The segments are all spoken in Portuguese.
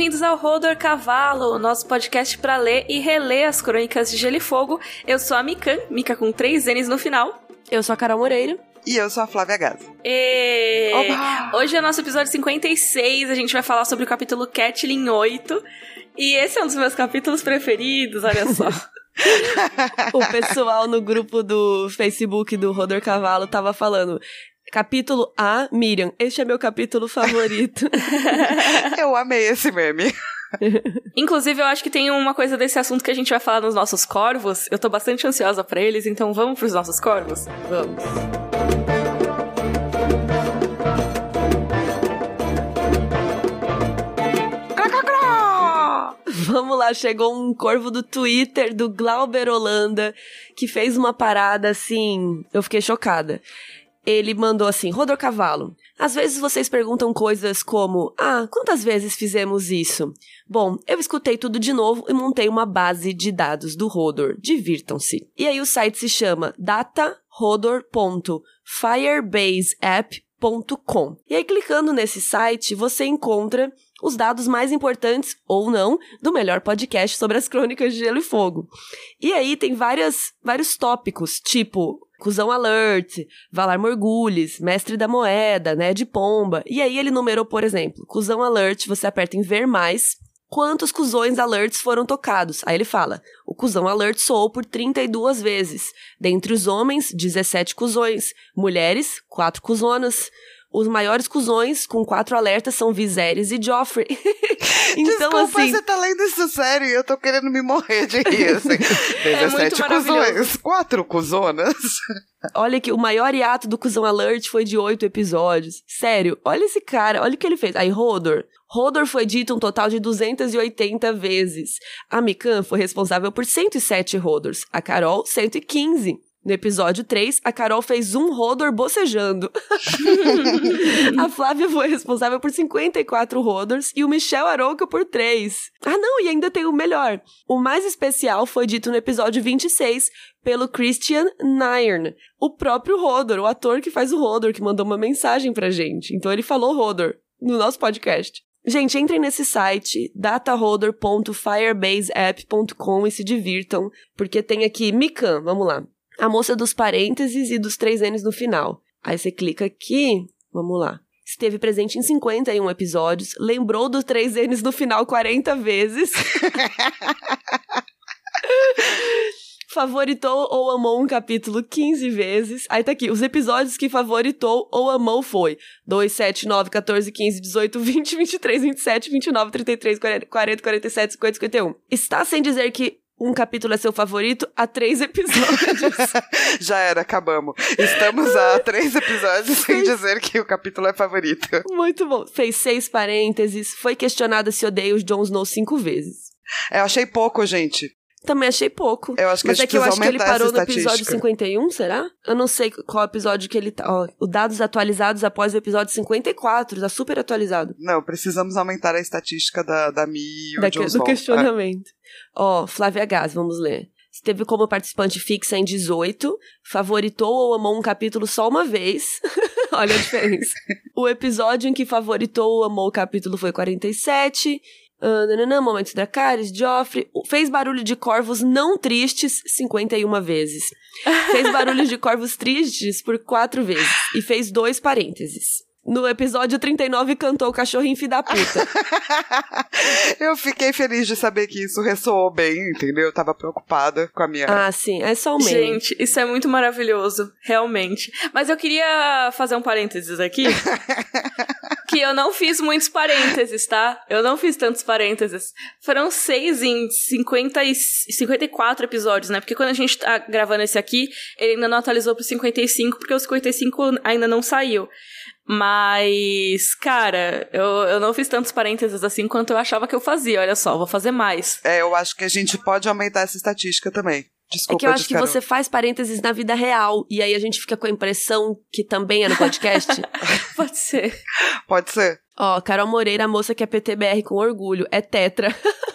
Bem-vindos ao Rodor Cavalo, nosso podcast para ler e reler as crônicas de Gelo e Fogo. Eu sou a Mikan, Mika com três N's no final. Eu sou a Carol Moreira. E eu sou a Flávia Gaza. E... Hoje é nosso episódio 56, a gente vai falar sobre o capítulo Catlin 8. E esse é um dos meus capítulos preferidos, olha só. o pessoal no grupo do Facebook do Rodor Cavalo tava falando. Capítulo A, Miriam. Este é meu capítulo favorito. eu amei esse meme. Inclusive, eu acho que tem uma coisa desse assunto que a gente vai falar nos nossos corvos. Eu tô bastante ansiosa para eles, então vamos pros nossos corvos? Vamos. Vamos lá, chegou um corvo do Twitter do Glauber Holanda que fez uma parada assim. Eu fiquei chocada. Ele mandou assim: Rodor Cavalo. Às vezes vocês perguntam coisas como: Ah, quantas vezes fizemos isso? Bom, eu escutei tudo de novo e montei uma base de dados do Rodor. Divirtam-se. E aí o site se chama datarodor.firebaseapp.com. E aí clicando nesse site, você encontra os dados mais importantes, ou não, do melhor podcast sobre as crônicas de Gelo e Fogo. E aí tem várias, vários tópicos, tipo Cusão Alert, Valar Morgulhes, Mestre da Moeda, né, de Pomba. E aí ele numerou, por exemplo, Cusão Alert, você aperta em ver mais, quantos cuzões alerts foram tocados. Aí ele fala: o cuzão alert soou por 32 vezes. Dentre os homens, 17 cuzões. Mulheres, 4 cuzonas. Os maiores cuzões com quatro alertas são Viserys e Joffrey. então, Desculpa, assim... você tá lendo isso sério e eu tô querendo me morrer de rir, assim. 17 é cuzões, quatro cuzonas. Olha que o maior hiato do Cuzão Alert foi de oito episódios. Sério, olha esse cara, olha o que ele fez. Aí, Rodor. Rodor foi dito um total de 280 vezes. A Mikan foi responsável por 107 Rodors. A Carol, 115. No episódio 3, a Carol fez um Rodor bocejando. a Flávia foi responsável por 54 Rodors e o Michel Arouca por 3. Ah, não, e ainda tem o melhor. O mais especial foi dito no episódio 26 pelo Christian Nairn, o próprio Rodor, o ator que faz o Rodor, que mandou uma mensagem pra gente. Então ele falou Rodor no nosso podcast. Gente, entrem nesse site, dataholder.firebaseapp.com e se divirtam, porque tem aqui Mikan, vamos lá a moça dos parênteses e dos três N's no final. Aí você clica aqui, vamos lá. Esteve presente em 51 episódios, lembrou dos três N's no final 40 vezes. favoritou ou amou um capítulo 15 vezes. Aí tá aqui, os episódios que favoritou ou amou foi 2, 7, 9, 14, 15, 18, 20, 23, 27, 29, 33, 40, 47, 50, 51. Está sem dizer que um capítulo é seu favorito há três episódios. Já era, acabamos. Estamos a três episódios sem dizer que o capítulo é favorito. Muito bom. Fez seis parênteses, foi questionada se odeia os Jon Snow cinco vezes. É, eu achei pouco, gente. Também achei pouco. Eu acho que Mas é que eu acho que ele parou no episódio 51, será? Eu não sei qual episódio que ele tá. Ó, os dados atualizados após o episódio 54, tá super atualizado. Não, precisamos aumentar a estatística da, da Mi e o da, Jon Do questionamento. É. Ó, Flávia Gás, vamos ler. Esteve como participante fixa em 18, favoritou ou amou um capítulo só uma vez. Olha a diferença. o episódio em que favoritou ou amou o capítulo foi 47 Uh, nananã, momentos Dracarys, Joffrey. Fez barulho de corvos não tristes 51 vezes. Fez barulho de corvos tristes por quatro vezes. E fez dois parênteses. No episódio 39, cantou o cachorrinho filho da puta. eu fiquei feliz de saber que isso ressoou bem, entendeu? Eu tava preocupada com a minha. Ah, sim, é só o meme. Gente, isso é muito maravilhoso, realmente. Mas eu queria fazer um parênteses aqui. que eu não fiz muitos parênteses, tá? Eu não fiz tantos parênteses. Foram seis em 50 e 54 episódios, né? Porque quando a gente tá gravando esse aqui, ele ainda não atualizou pro 55, porque o 55 ainda não saiu. Mas, cara, eu, eu não fiz tantos parênteses assim quanto eu achava que eu fazia. Olha só, vou fazer mais. É, eu acho que a gente pode aumentar essa estatística também. Desculpa, é que eu acho que você faz parênteses na vida real e aí a gente fica com a impressão que também é no podcast. Pode ser. Pode ser. Ó, Carol Moreira, a moça que é PTBR com orgulho, é tetra.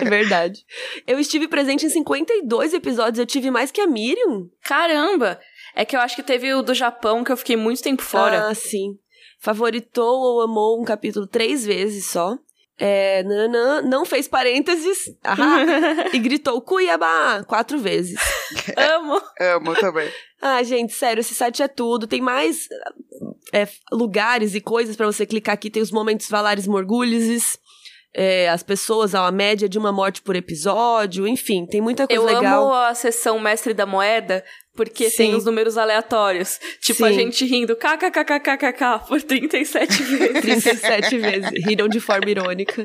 é verdade. Eu estive presente em 52 episódios, eu tive mais que a Miriam. Caramba! É que eu acho que teve o do Japão que eu fiquei muito tempo fora. Ah, sim. favoritou ou amou um capítulo três vezes só. É, nananã, não fez parênteses ahá, e gritou Cuiabá quatro vezes. Amo. Amo também. Ah, gente, sério, esse site é tudo. Tem mais é, lugares e coisas para você clicar aqui. Tem os momentos Valares Morgulhos, é, as pessoas, a média de uma morte por episódio, enfim, tem muita coisa Eu legal. Eu amo a sessão Mestre da Moeda, porque Sim. tem os números aleatórios. Tipo, Sim. a gente rindo kkkkkkk por 37 vezes. 37 vezes. Riram de forma irônica.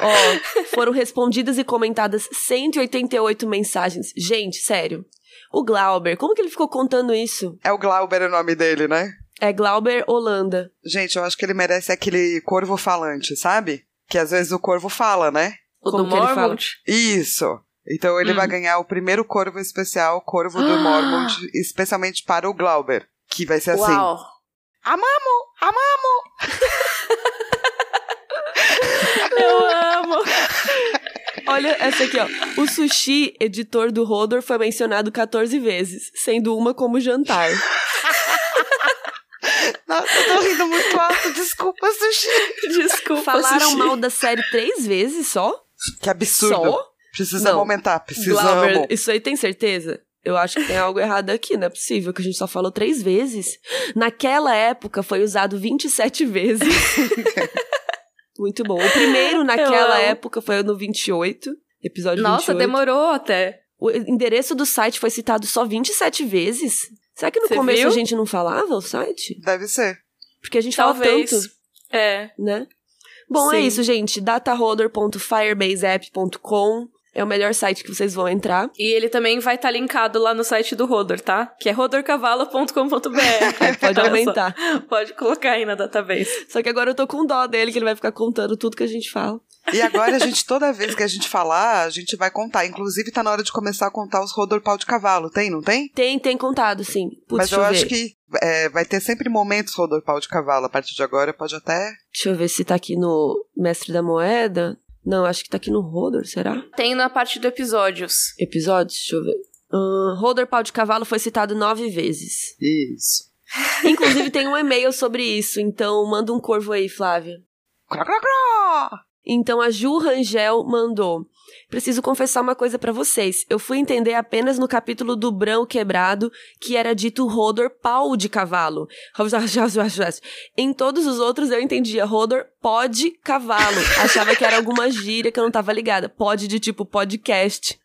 Ó, foram respondidas e comentadas 188 mensagens. Gente, sério. O Glauber, como que ele ficou contando isso? É o Glauber o nome dele, né? É Glauber Holanda. Gente, eu acho que ele merece aquele corvo falante, sabe? Que às vezes o corvo fala, né? O Como do Mormont? Isso. Então ele hum. vai ganhar o primeiro corvo especial, corvo do Mormont, especialmente para o Glauber. Que vai ser assim. Uau. Amamo! Amamo! Eu amo! Olha essa aqui, ó. O sushi, editor do Rodor, foi mencionado 14 vezes, sendo uma como jantar. Nossa, eu tô rindo muito alto. Desculpa, sushi. Desculpa, Falaram sushi. mal da série três vezes só? Que absurdo. Só? Precisamos aumentar, precisamos. Glauber, isso aí tem certeza? Eu acho que tem algo errado aqui, não é possível que a gente só falou três vezes. Naquela época foi usado 27 vezes. Muito bom. O primeiro naquela época foi no 28, episódio Nossa, 28. Nossa, demorou até. O endereço do site foi citado só 27 vezes. Será que no Você começo viu? a gente não falava o site? Deve ser. Porque a gente Talvez. fala tanto. É. Né? Bom, é Sim. é isso, gente. dataholder.firebaseapp.com é o melhor site que vocês vão entrar. E ele também vai estar tá linkado lá no site do Rodor, tá? Que é rodorcavalo.com.br. Pode aumentar. Pode colocar aí na database. Só que agora eu tô com dó dele, que ele vai ficar contando tudo que a gente fala. E agora a gente, toda vez que a gente falar, a gente vai contar. Inclusive, tá na hora de começar a contar os Rodor Pau de Cavalo. Tem, não tem? Tem, tem contado, sim. Putz, Mas eu acho que é, vai ter sempre momentos Rodor Pau de Cavalo. A partir de agora, pode até. Deixa eu ver se tá aqui no Mestre da Moeda. Não, acho que tá aqui no Rodor, será? Tem na parte do episódios. Episódios? Deixa eu ver. Uh, Rodor Pau de Cavalo foi citado nove vezes. Isso. Inclusive tem um e-mail sobre isso, então manda um corvo aí, Flávia. Crá. Então a Ju Rangel mandou. Preciso confessar uma coisa para vocês. Eu fui entender apenas no capítulo do Brão Quebrado que era dito Rodor pau de cavalo. Em todos os outros eu entendia Rodor pode cavalo. Achava que era alguma gíria que eu não tava ligada. Pode de tipo podcast.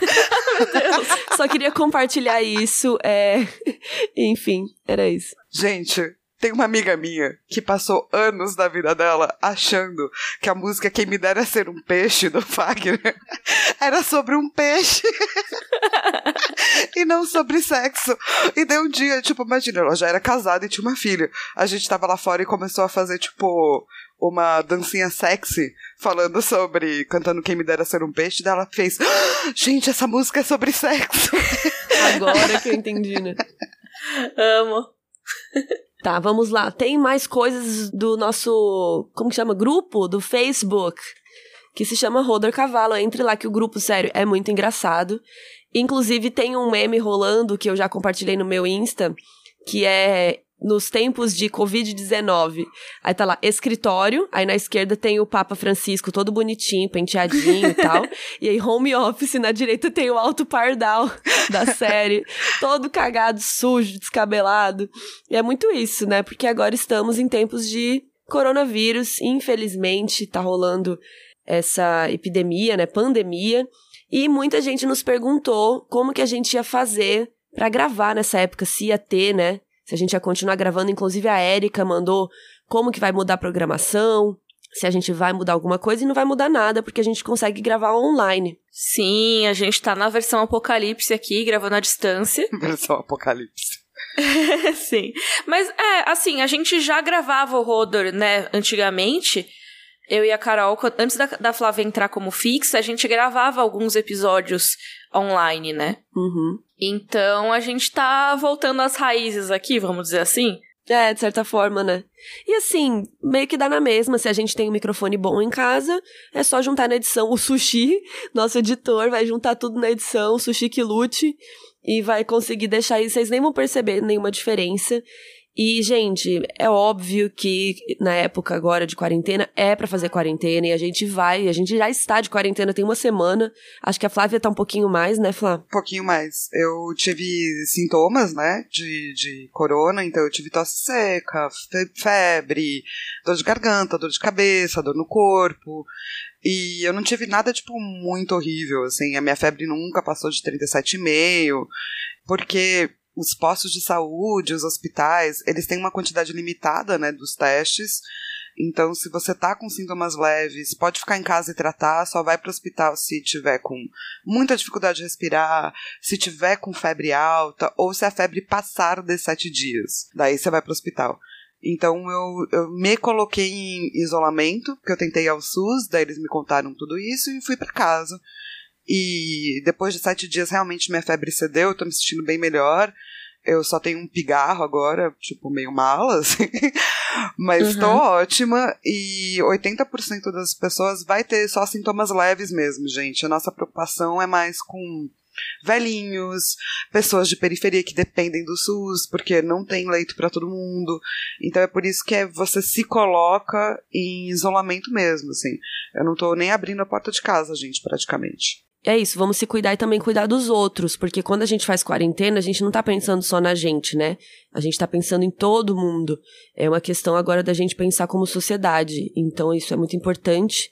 Só queria compartilhar isso. É... Enfim, era isso. Gente, tem uma amiga minha que passou anos da vida dela achando que a música Quem Me Dera Ser Um Peixe do Fagner era sobre um peixe e não sobre sexo. E deu um dia, tipo, imagina, ela já era casada e tinha uma filha. A gente tava lá fora e começou a fazer, tipo, uma dancinha sexy falando sobre cantando Quem Me Dera Ser Um Peixe. Daí ela fez: ah, Gente, essa música é sobre sexo. Agora que eu entendi, né? Amo. Tá, vamos lá. Tem mais coisas do nosso, como que chama? Grupo do Facebook, que se chama Roder Cavalo. Entre lá que o grupo, sério, é muito engraçado. Inclusive tem um meme rolando que eu já compartilhei no meu Insta, que é nos tempos de Covid-19. Aí tá lá, escritório, aí na esquerda tem o Papa Francisco, todo bonitinho, penteadinho e tal. E aí, home office, na direita tem o Alto Pardal da série, todo cagado, sujo, descabelado. E é muito isso, né? Porque agora estamos em tempos de coronavírus, infelizmente tá rolando essa epidemia, né, pandemia, e muita gente nos perguntou como que a gente ia fazer para gravar nessa época, se ia ter, né, se a gente ia continuar gravando. Inclusive, a Érica mandou como que vai mudar a programação, se a gente vai mudar alguma coisa e não vai mudar nada, porque a gente consegue gravar online. Sim, a gente tá na versão Apocalipse aqui, gravando à distância. Versão Apocalipse. Sim. Mas é, assim, a gente já gravava o Rodor, né, antigamente. Eu e a Carol, antes da, da Flávia entrar como fixa, a gente gravava alguns episódios online, né? Uhum. Então a gente tá voltando às raízes aqui, vamos dizer assim. É, de certa forma, né? E assim, meio que dá na mesma. Se a gente tem um microfone bom em casa, é só juntar na edição o sushi. Nosso editor vai juntar tudo na edição, o sushi que lute. E vai conseguir deixar aí, vocês nem vão perceber nenhuma diferença. E, gente, é óbvio que na época agora de quarentena é para fazer quarentena e a gente vai, a gente já está de quarentena tem uma semana. Acho que a Flávia tá um pouquinho mais, né, Flá? Um pouquinho mais. Eu tive sintomas, né, de, de corona, então eu tive tosse seca, febre, dor de garganta, dor de cabeça, dor no corpo. E eu não tive nada, tipo, muito horrível, assim. A minha febre nunca passou de 37,5, porque os postos de saúde, os hospitais, eles têm uma quantidade limitada, né, dos testes. Então, se você tá com sintomas leves, pode ficar em casa e tratar, só vai para o hospital se tiver com muita dificuldade de respirar, se tiver com febre alta, ou se a febre passar de sete dias. Daí você vai para o hospital. Então eu, eu me coloquei em isolamento, porque eu tentei ao SUS, daí eles me contaram tudo isso e fui para casa. E depois de sete dias, realmente minha febre cedeu, eu tô me sentindo bem melhor. Eu só tenho um pigarro agora, tipo, meio mala, assim. Mas uhum. tô ótima. E 80% das pessoas vai ter só sintomas leves mesmo, gente. A nossa preocupação é mais com velhinhos, pessoas de periferia que dependem do SUS, porque não tem leito para todo mundo. Então é por isso que é, você se coloca em isolamento mesmo, assim. Eu não tô nem abrindo a porta de casa, gente, praticamente é isso, vamos se cuidar e também cuidar dos outros, porque quando a gente faz quarentena, a gente não tá pensando só na gente, né? A gente tá pensando em todo mundo. É uma questão agora da gente pensar como sociedade. Então isso é muito importante.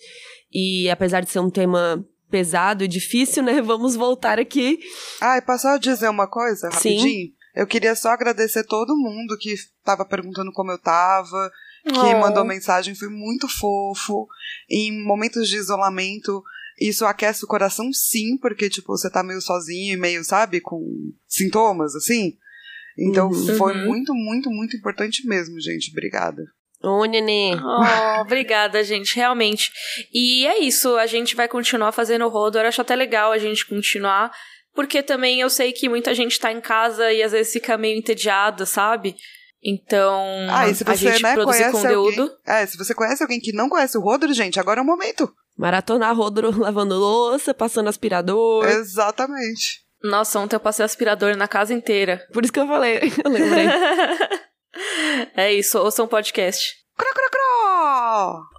E apesar de ser um tema pesado e difícil, né? Vamos voltar aqui. Ah, posso só dizer uma coisa rapidinho? Sim. Eu queria só agradecer todo mundo que tava perguntando como eu tava, que oh. mandou mensagem, foi muito fofo. Em momentos de isolamento, isso aquece o coração, sim, porque, tipo, você tá meio sozinho e meio, sabe, com sintomas, assim. Então uhum. foi muito, muito, muito importante mesmo, gente. Obrigada. Ô, nenê. Oh, obrigada, gente, realmente. E é isso, a gente vai continuar fazendo o rodo. Eu acho até legal a gente continuar, porque também eu sei que muita gente tá em casa e às vezes fica meio entediada, sabe? Então, ah, e se você, a gente né, produzir conteúdo. Alguém, é, se você conhece alguém que não conhece o Rodro, gente, agora é o momento. Maratonar Rodro lavando louça, passando aspirador. Exatamente. Nossa, ontem eu passei aspirador na casa inteira. Por isso que eu falei, eu lembrei. é isso, ouçam um podcast. Cro, cro, cro.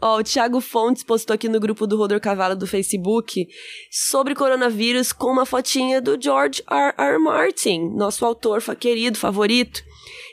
Ó, o Thiago Fontes postou aqui no grupo do Rodor Cavalo do Facebook sobre coronavírus com uma fotinha do George R. R. Martin, nosso autor querido, favorito.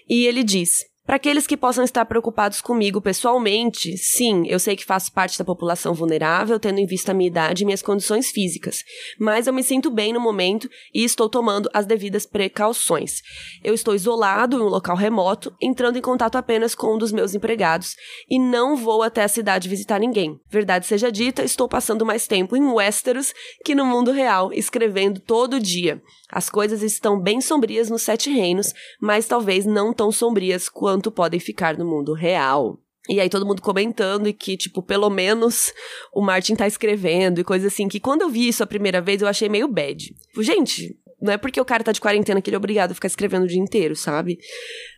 E ele diz: para aqueles que possam estar preocupados comigo pessoalmente, sim, eu sei que faço parte da população vulnerável, tendo em vista a minha idade e minhas condições físicas, mas eu me sinto bem no momento e estou tomando as devidas precauções. Eu estou isolado em um local remoto, entrando em contato apenas com um dos meus empregados e não vou até a cidade visitar ninguém. Verdade seja dita, estou passando mais tempo em Westeros que no mundo real, escrevendo todo dia. As coisas estão bem sombrias nos Sete Reinos, mas talvez não tão sombrias quanto podem ficar no mundo real. E aí todo mundo comentando e que, tipo, pelo menos o Martin tá escrevendo e coisa assim, que quando eu vi isso a primeira vez eu achei meio bad. Tipo, gente, não é porque o cara tá de quarentena que ele é obrigado a ficar escrevendo o dia inteiro, sabe?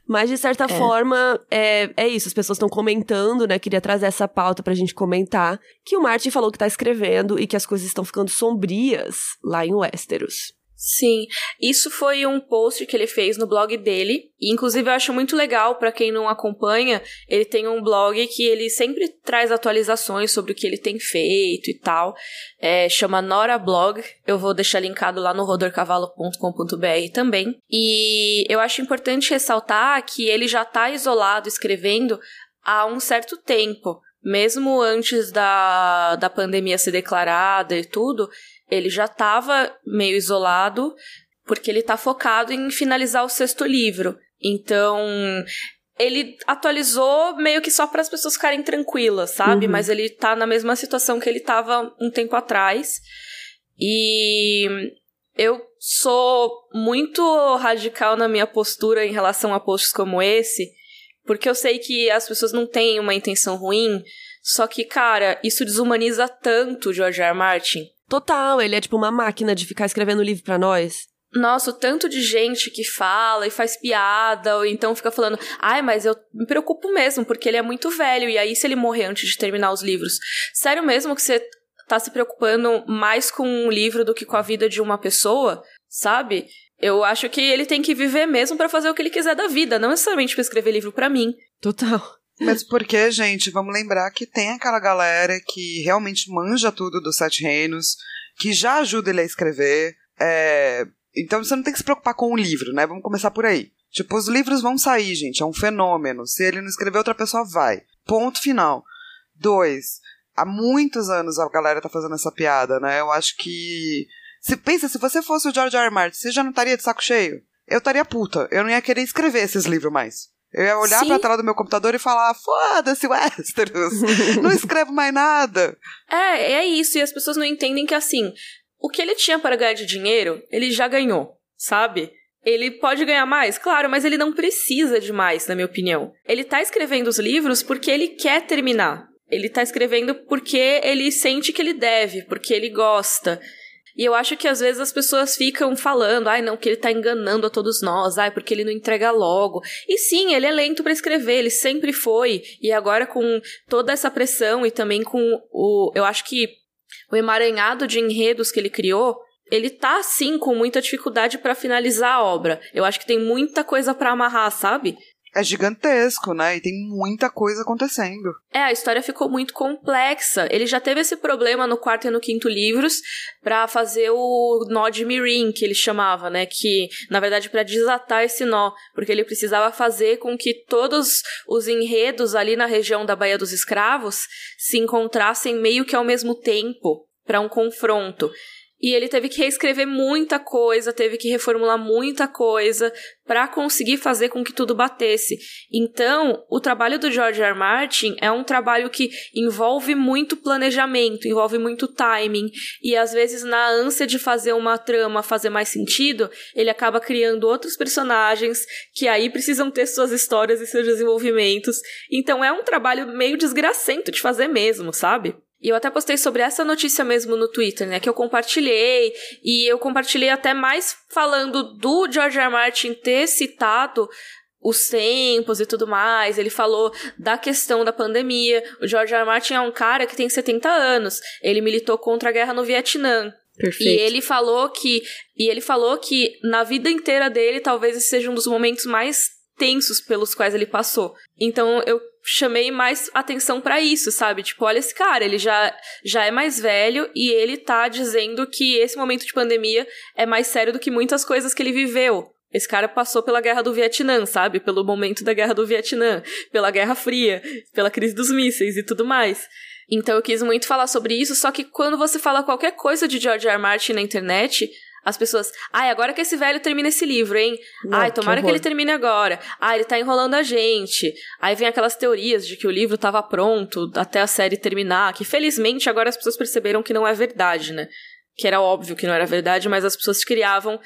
Mas, de certa é. forma, é, é isso. As pessoas estão comentando, né? Queria trazer essa pauta pra gente comentar. Que o Martin falou que tá escrevendo e que as coisas estão ficando sombrias lá em Westeros. Sim, isso foi um post que ele fez no blog dele. E, inclusive, eu acho muito legal para quem não acompanha. Ele tem um blog que ele sempre traz atualizações sobre o que ele tem feito e tal. É, chama Nora Blog. Eu vou deixar linkado lá no rodorcavalo.com.br também. E eu acho importante ressaltar que ele já tá isolado escrevendo há um certo tempo. Mesmo antes da, da pandemia ser declarada e tudo, ele já estava meio isolado, porque ele está focado em finalizar o sexto livro. Então, ele atualizou meio que só para as pessoas ficarem tranquilas, sabe? Uhum. Mas ele tá na mesma situação que ele estava um tempo atrás. E eu sou muito radical na minha postura em relação a posts como esse, porque eu sei que as pessoas não têm uma intenção ruim, só que, cara, isso desumaniza tanto George R. R. Martin. Total, ele é tipo uma máquina de ficar escrevendo livro para nós. Nossa, o tanto de gente que fala e faz piada, ou então fica falando, ai, mas eu me preocupo mesmo, porque ele é muito velho, e aí se ele morrer antes de terminar os livros? Sério mesmo que você tá se preocupando mais com um livro do que com a vida de uma pessoa? Sabe? Eu acho que ele tem que viver mesmo para fazer o que ele quiser da vida, não necessariamente pra escrever livro para mim. Total. Mas porque, gente, vamos lembrar que tem aquela galera que realmente manja tudo dos Sete Reinos, que já ajuda ele a escrever. É... Então você não tem que se preocupar com o livro, né? Vamos começar por aí. Tipo, os livros vão sair, gente, é um fenômeno. Se ele não escrever, outra pessoa vai. Ponto final. Dois, há muitos anos a galera tá fazendo essa piada, né? Eu acho que. Se, pensa, se você fosse o George R. R. Martin, você já não estaria de saco cheio? Eu estaria puta. Eu não ia querer escrever esses livros mais. Eu ia olhar Sim. pra tela do meu computador e falar: foda-se, Westeros. não escrevo mais nada. É, é isso, e as pessoas não entendem que assim, o que ele tinha para ganhar de dinheiro, ele já ganhou, sabe? Ele pode ganhar mais, claro, mas ele não precisa de mais, na minha opinião. Ele tá escrevendo os livros porque ele quer terminar. Ele tá escrevendo porque ele sente que ele deve, porque ele gosta. E eu acho que às vezes as pessoas ficam falando, ai não, que ele tá enganando a todos nós, ai porque ele não entrega logo. E sim, ele é lento para escrever, ele sempre foi. E agora com toda essa pressão e também com o, eu acho que o emaranhado de enredos que ele criou, ele tá sim com muita dificuldade para finalizar a obra. Eu acho que tem muita coisa para amarrar, sabe? É gigantesco, né? E tem muita coisa acontecendo. É, a história ficou muito complexa. Ele já teve esse problema no quarto e no quinto livros pra fazer o nó de Mirim, que ele chamava, né? Que, na verdade, pra desatar esse nó. Porque ele precisava fazer com que todos os enredos ali na região da Baía dos Escravos se encontrassem meio que ao mesmo tempo pra um confronto. E ele teve que reescrever muita coisa, teve que reformular muita coisa para conseguir fazer com que tudo batesse. Então, o trabalho do George R. R. Martin é um trabalho que envolve muito planejamento, envolve muito timing, e às vezes na ânsia de fazer uma trama fazer mais sentido, ele acaba criando outros personagens que aí precisam ter suas histórias e seus desenvolvimentos. Então é um trabalho meio desgracento de fazer mesmo, sabe? E eu até postei sobre essa notícia mesmo no Twitter, né? Que eu compartilhei. E eu compartilhei até mais falando do George R. R. Martin ter citado os tempos e tudo mais. Ele falou da questão da pandemia. O George R. R. Martin é um cara que tem 70 anos. Ele militou contra a guerra no Vietnã. Perfeito. E ele falou que e ele falou que na vida inteira dele talvez esse seja um dos momentos mais tensos pelos quais ele passou. Então eu chamei mais atenção pra isso, sabe? Tipo, olha esse cara, ele já já é mais velho e ele tá dizendo que esse momento de pandemia é mais sério do que muitas coisas que ele viveu. Esse cara passou pela guerra do Vietnã, sabe? Pelo momento da guerra do Vietnã, pela Guerra Fria, pela crise dos mísseis e tudo mais. Então eu quis muito falar sobre isso, só que quando você fala qualquer coisa de George R. R. Martin na internet, as pessoas, ai, agora que esse velho termina esse livro, hein? Não, ai, que tomara que, horror. ele termine agora. Ah, ele tá enrolando a gente. Aí vem aquelas teorias de que o livro tava pronto até a série terminar, que felizmente agora as pessoas perceberam que não é verdade, né? Que era óbvio que não era verdade, mas as pessoas criavam.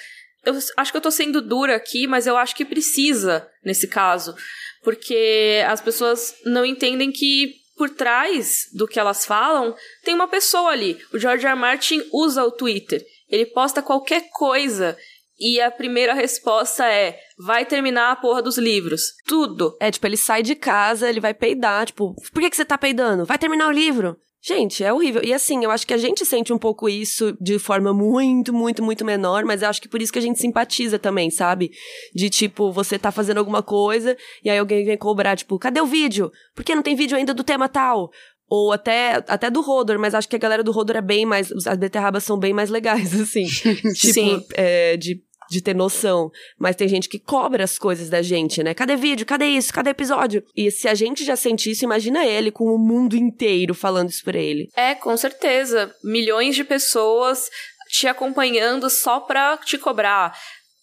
Eu acho que eu tô sendo dura aqui, mas eu acho que precisa nesse caso. Porque as pessoas não entendem que por trás do que elas falam tem uma pessoa ali. O George R. R. Martin usa o Twitter. Ele posta qualquer coisa e a primeira resposta é: vai terminar a porra dos livros. Tudo. É, tipo, ele sai de casa, ele vai peidar, tipo, por que, que você tá peidando? Vai terminar o livro. Gente, é horrível. E assim, eu acho que a gente sente um pouco isso de forma muito, muito, muito menor, mas eu acho que por isso que a gente simpatiza também, sabe? De tipo, você tá fazendo alguma coisa e aí alguém vem cobrar, tipo, cadê o vídeo? Por que não tem vídeo ainda do tema tal? Ou até, até do Rodor, mas acho que a galera do Rodor é bem mais. As beterrabas são bem mais legais, assim. tipo, Sim. é, de, de ter noção. Mas tem gente que cobra as coisas da gente, né? Cadê vídeo? Cadê isso? Cadê episódio? E se a gente já sente isso, imagina ele com o mundo inteiro falando isso pra ele. É, com certeza. Milhões de pessoas te acompanhando só pra te cobrar.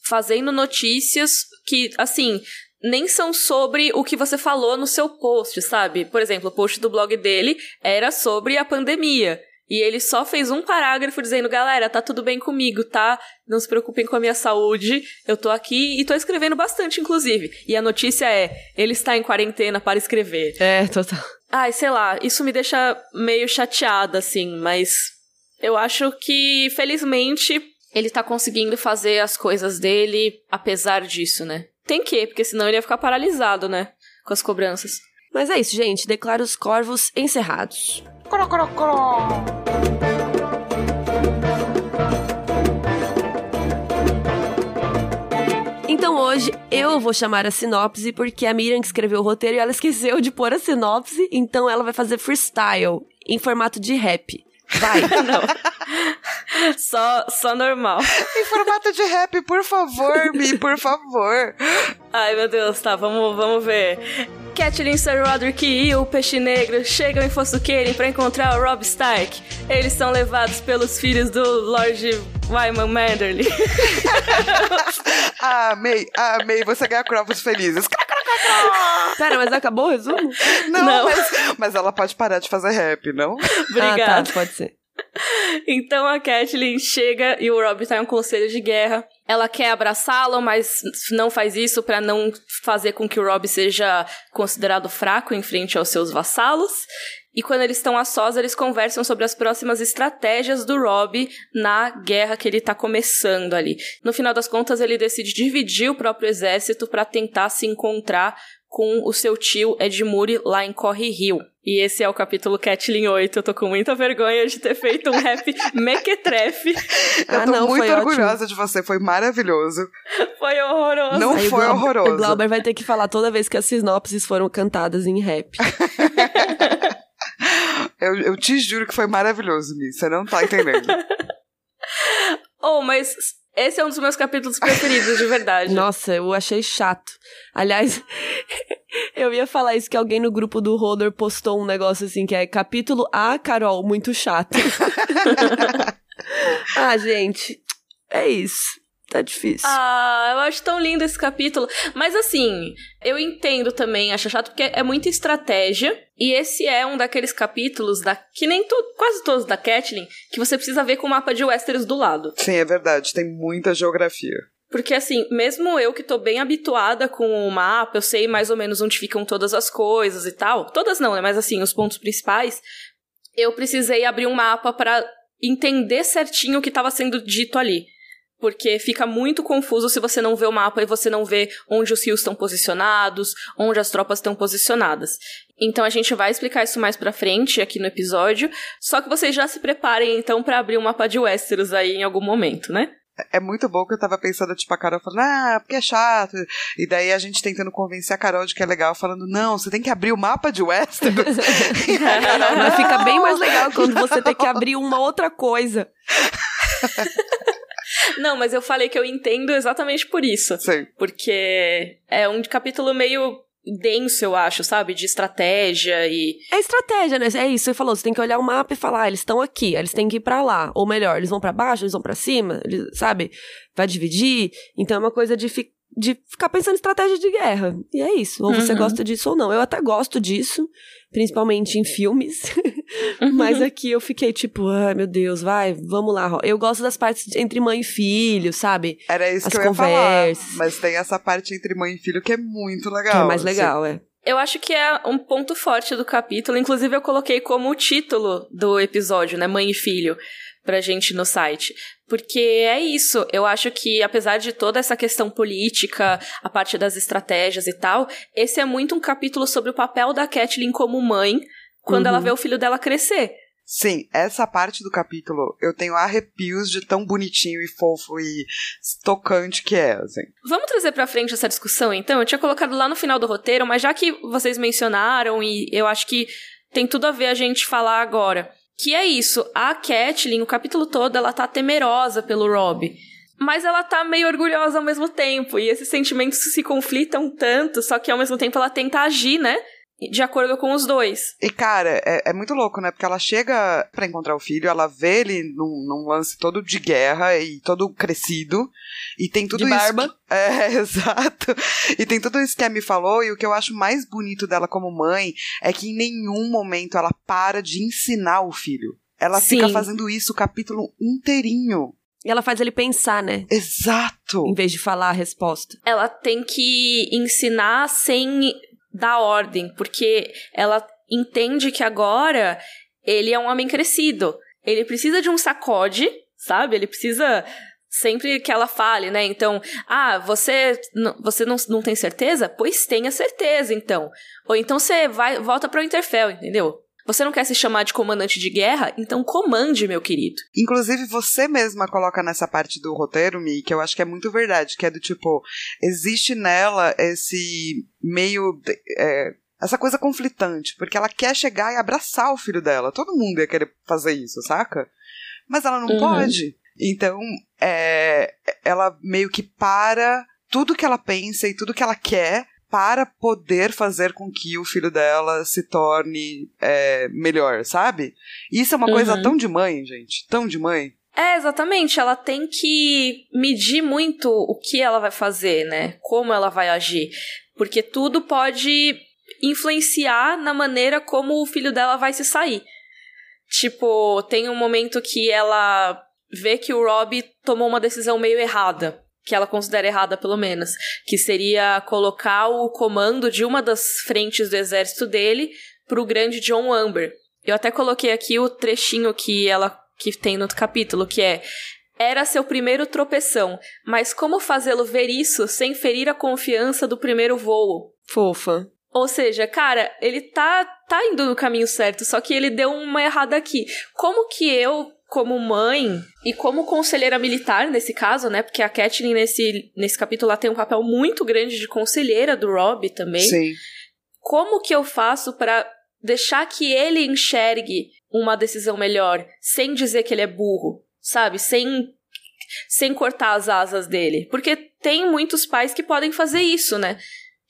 Fazendo notícias que, assim, nem são sobre o que você falou no seu post, sabe? Por exemplo, o post do blog dele era sobre a pandemia. E ele só fez um parágrafo dizendo: galera, tá tudo bem comigo, tá? Não se preocupem com a minha saúde. Eu tô aqui e tô escrevendo bastante, inclusive. E a notícia é: ele está em quarentena para escrever. É, total. Ai, sei lá, isso me deixa meio chateada, assim, mas eu acho que, felizmente, ele tá conseguindo fazer as coisas dele apesar disso, né? Tem que, porque senão ele ia ficar paralisado, né? Com as cobranças. Mas é isso, gente. Declaro os corvos encerrados. hoje eu vou chamar a sinopse porque a Miriam que escreveu o roteiro e ela esqueceu de pôr a sinopse, então ela vai fazer freestyle em formato de rap. Vai. Não. Só, só normal. Em formato de rap, por favor, Mi, por favor. Ai, meu Deus, tá, vamos, vamos ver. Catelyn, Sir Roderick e o Peixe Negro chegam em Fossuqueira para encontrar o Rob Stark. Eles são levados pelos filhos do Lord Wyman Manderly. amei, amei. Você ganha crovos felizes. Pera, mas acabou o resumo? Não, não. Mas, mas, ela pode parar de fazer rap, não? Obrigada. Ah, tá, pode ser. Então a Catelyn chega e o Rob tá em um conselho de guerra. Ela quer abraçá-lo, mas não faz isso para não fazer com que o Rob seja considerado fraco em frente aos seus vassalos. E quando eles estão a sós, eles conversam sobre as próximas estratégias do Rob na guerra que ele tá começando ali. No final das contas, ele decide dividir o próprio exército para tentar se encontrar com o seu tio Edmure lá em Corre Rio. E esse é o capítulo Catlin 8. Eu tô com muita vergonha de ter feito um rap mequetrefe. Eu ah, tô não, muito orgulhosa ótimo. de você, foi maravilhoso. Foi horroroso. Não Aí foi o horroroso. O Glauber vai ter que falar toda vez que as sinopses foram cantadas em rap. eu, eu te juro que foi maravilhoso, Mi. Você não tá entendendo. oh, mas esse é um dos meus capítulos preferidos, de verdade. Nossa, eu achei chato. Aliás, eu ia falar isso que alguém no grupo do Roller postou um negócio assim que é capítulo A, Carol, muito chato. ah, gente, é isso tá difícil. Ah, eu acho tão lindo esse capítulo. Mas assim, eu entendo também, acho chato, porque é muita estratégia. E esse é um daqueles capítulos da. Que nem to, quase todos da Catelyn, que você precisa ver com o mapa de Westeros do lado. Sim, é verdade. Tem muita geografia. Porque, assim, mesmo eu que tô bem habituada com o mapa, eu sei mais ou menos onde ficam todas as coisas e tal. Todas não, né? Mas, assim, os pontos principais. Eu precisei abrir um mapa para entender certinho o que estava sendo dito ali porque fica muito confuso se você não vê o mapa e você não vê onde os rios estão posicionados, onde as tropas estão posicionadas. Então a gente vai explicar isso mais pra frente aqui no episódio, só que vocês já se preparem então para abrir o mapa de Westeros aí em algum momento, né? É muito bom que eu tava pensando, tipo, a Carol falando, ah, porque é chato. E daí a gente tentando convencer a Carol de que é legal, falando, não, você tem que abrir o mapa de Westeros. Mas fica bem mais legal quando você tem que abrir uma outra coisa. Não, mas eu falei que eu entendo exatamente por isso. Sim. Porque é um capítulo meio denso, eu acho, sabe? De estratégia e. É estratégia, né? É isso, você falou. Você tem que olhar o mapa e falar, ah, eles estão aqui, eles têm que ir para lá. Ou melhor, eles vão para baixo, eles vão para cima, eles, sabe? Vai dividir. Então é uma coisa de ficar de ficar pensando em estratégia de guerra. E é isso. Ou você uhum. gosta disso ou não. Eu até gosto disso, principalmente em filmes. Uhum. Mas aqui eu fiquei tipo, ai meu Deus, vai, vamos lá. Eu gosto das partes entre mãe e filho, sabe? Era isso As que eu conversas. ia falar. Mas tem essa parte entre mãe e filho que é muito legal. Que é mais legal, é. Eu acho que é um ponto forte do capítulo. Inclusive, eu coloquei como o título do episódio, né? Mãe e filho pra gente no site. Porque é isso, eu acho que apesar de toda essa questão política, a parte das estratégias e tal, esse é muito um capítulo sobre o papel da Kathleen como mãe quando uhum. ela vê o filho dela crescer. Sim, essa parte do capítulo eu tenho arrepios de tão bonitinho e fofo e tocante que é, assim. Vamos trazer pra frente essa discussão, então? Eu tinha colocado lá no final do roteiro, mas já que vocês mencionaram e eu acho que tem tudo a ver a gente falar agora. Que é isso, a Catelyn, o capítulo todo, ela tá temerosa pelo Rob. Mas ela tá meio orgulhosa ao mesmo tempo. E esses sentimentos se conflitam tanto, só que ao mesmo tempo ela tenta agir, né? De acordo com os dois. E, cara, é, é muito louco, né? Porque ela chega para encontrar o filho, ela vê ele num, num, lance todo de guerra e todo crescido. E tem tudo de isso. barba. Que, é, exato. E tem tudo isso que a me falou. E o que eu acho mais bonito dela como mãe é que em nenhum momento ela para de ensinar o filho. Ela Sim. fica fazendo isso o capítulo inteirinho. E ela faz ele pensar, né? Exato! Em vez de falar a resposta. Ela tem que ensinar sem da ordem, porque ela entende que agora ele é um homem crescido. Ele precisa de um sacode, sabe? Ele precisa sempre que ela fale, né? Então, ah, você, você não, não tem certeza? Pois tenha certeza, então. Ou então você vai volta para o Interfell, entendeu? Você não quer se chamar de comandante de guerra? Então comande, meu querido. Inclusive, você mesma coloca nessa parte do roteiro, Mi, que eu acho que é muito verdade, que é do tipo, existe nela esse meio. É, essa coisa conflitante, porque ela quer chegar e abraçar o filho dela. Todo mundo ia querer fazer isso, saca? Mas ela não uhum. pode. Então, é, ela meio que para tudo que ela pensa e tudo que ela quer para poder fazer com que o filho dela se torne é, melhor, sabe? Isso é uma uhum. coisa tão de mãe, gente. Tão de mãe. É, exatamente. Ela tem que medir muito o que ela vai fazer, né? Como ela vai agir. Porque tudo pode influenciar na maneira como o filho dela vai se sair. Tipo, tem um momento que ela vê que o Rob tomou uma decisão meio errada que ela considera errada, pelo menos, que seria colocar o comando de uma das frentes do exército dele pro grande John Amber. Eu até coloquei aqui o trechinho que ela que tem no capítulo, que é era seu primeiro tropeção, mas como fazê-lo ver isso sem ferir a confiança do primeiro voo? Fofa. Ou seja, cara, ele tá, tá indo no caminho certo, só que ele deu uma errada aqui. Como que eu como mãe e como conselheira militar nesse caso, né? Porque a Kathleen nesse, nesse capítulo ela tem um papel muito grande de conselheira do Rob também. Sim. Como que eu faço para deixar que ele enxergue uma decisão melhor, sem dizer que ele é burro, sabe? Sem sem cortar as asas dele. Porque tem muitos pais que podem fazer isso, né?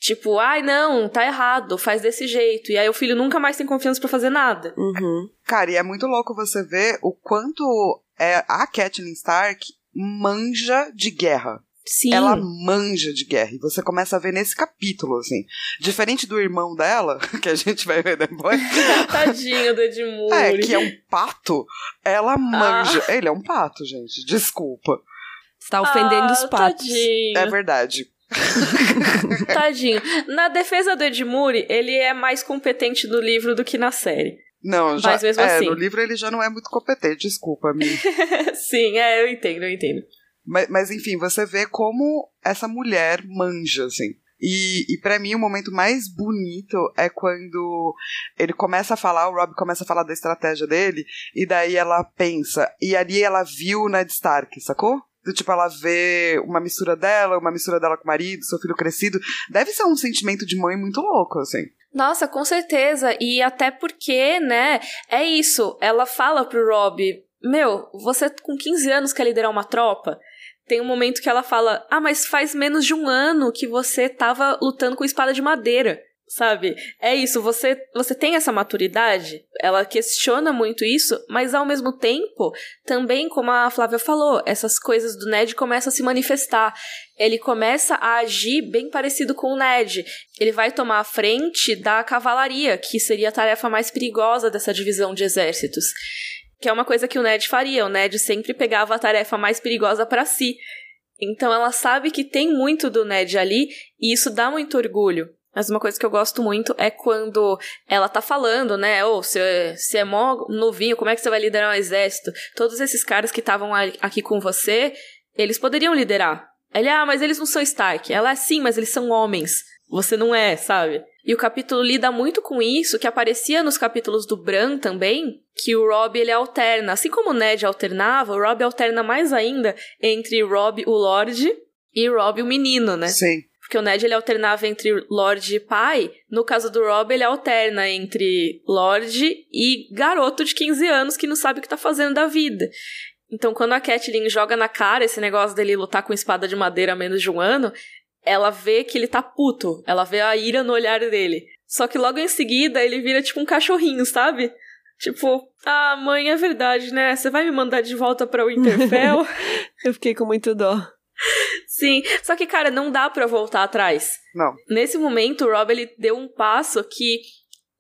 Tipo, ai, não, tá errado, faz desse jeito. E aí o filho nunca mais tem confiança para fazer nada. Uhum. Cara, e é muito louco você ver o quanto é a Catelyn Stark manja de guerra. Sim. Ela manja de guerra. E você começa a ver nesse capítulo, assim. Diferente do irmão dela, que a gente vai ver depois. Tadinho do Edmure. É, que é um pato. Ela manja. Ah. Ele é um pato, gente. Desculpa. Está ofendendo ah, os patos. Tadinho. É verdade. Tadinho. Na defesa do Edmure, ele é mais competente no livro do que na série. Não, já, Mas mesmo é, assim. no livro ele já não é muito competente, desculpa, me. Sim, é, eu entendo, eu entendo. Mas, mas, enfim, você vê como essa mulher manja, assim. E, e para mim o momento mais bonito é quando ele começa a falar, o Rob começa a falar da estratégia dele, e daí ela pensa, e ali ela viu o Ned Stark, sacou? Do tipo, ela vê uma mistura dela, uma mistura dela com o marido, seu filho crescido. Deve ser um sentimento de mãe muito louco, assim. Nossa, com certeza. E até porque, né, é isso. Ela fala pro Rob: Meu, você com 15 anos quer liderar uma tropa? Tem um momento que ela fala: Ah, mas faz menos de um ano que você tava lutando com espada de madeira sabe? É isso, você você tem essa maturidade? Ela questiona muito isso, mas ao mesmo tempo, também como a Flávia falou, essas coisas do Ned começam a se manifestar. Ele começa a agir bem parecido com o Ned. Ele vai tomar a frente da cavalaria, que seria a tarefa mais perigosa dessa divisão de exércitos. Que é uma coisa que o Ned faria. O Ned sempre pegava a tarefa mais perigosa para si. Então ela sabe que tem muito do Ned ali e isso dá muito orgulho. Mas uma coisa que eu gosto muito é quando ela tá falando, né? Ou oh, você, é mó novinho, como é que você vai liderar um exército? Todos esses caras que estavam aqui com você, eles poderiam liderar. Ele, ah, mas eles não são Stark. Ela é sim, mas eles são homens. Você não é, sabe? E o capítulo lida muito com isso, que aparecia nos capítulos do Bran também, que o Rob ele alterna. Assim como o Ned alternava, o Rob alterna mais ainda entre Rob o Lorde e Rob o menino, né? Sim. Porque o Ned ele alternava entre Lorde e pai. No caso do Rob, ele alterna entre Lorde e garoto de 15 anos que não sabe o que tá fazendo da vida. Então, quando a Catelyn joga na cara esse negócio dele lutar com espada de madeira há menos de um ano, ela vê que ele tá puto. Ela vê a ira no olhar dele. Só que logo em seguida ele vira tipo um cachorrinho, sabe? Tipo, ah, mãe, é verdade, né? Você vai me mandar de volta pra Winterfell? Eu fiquei com muito dó. Sim, só que, cara, não dá para voltar atrás. Não. Nesse momento, o Rob, ele deu um passo que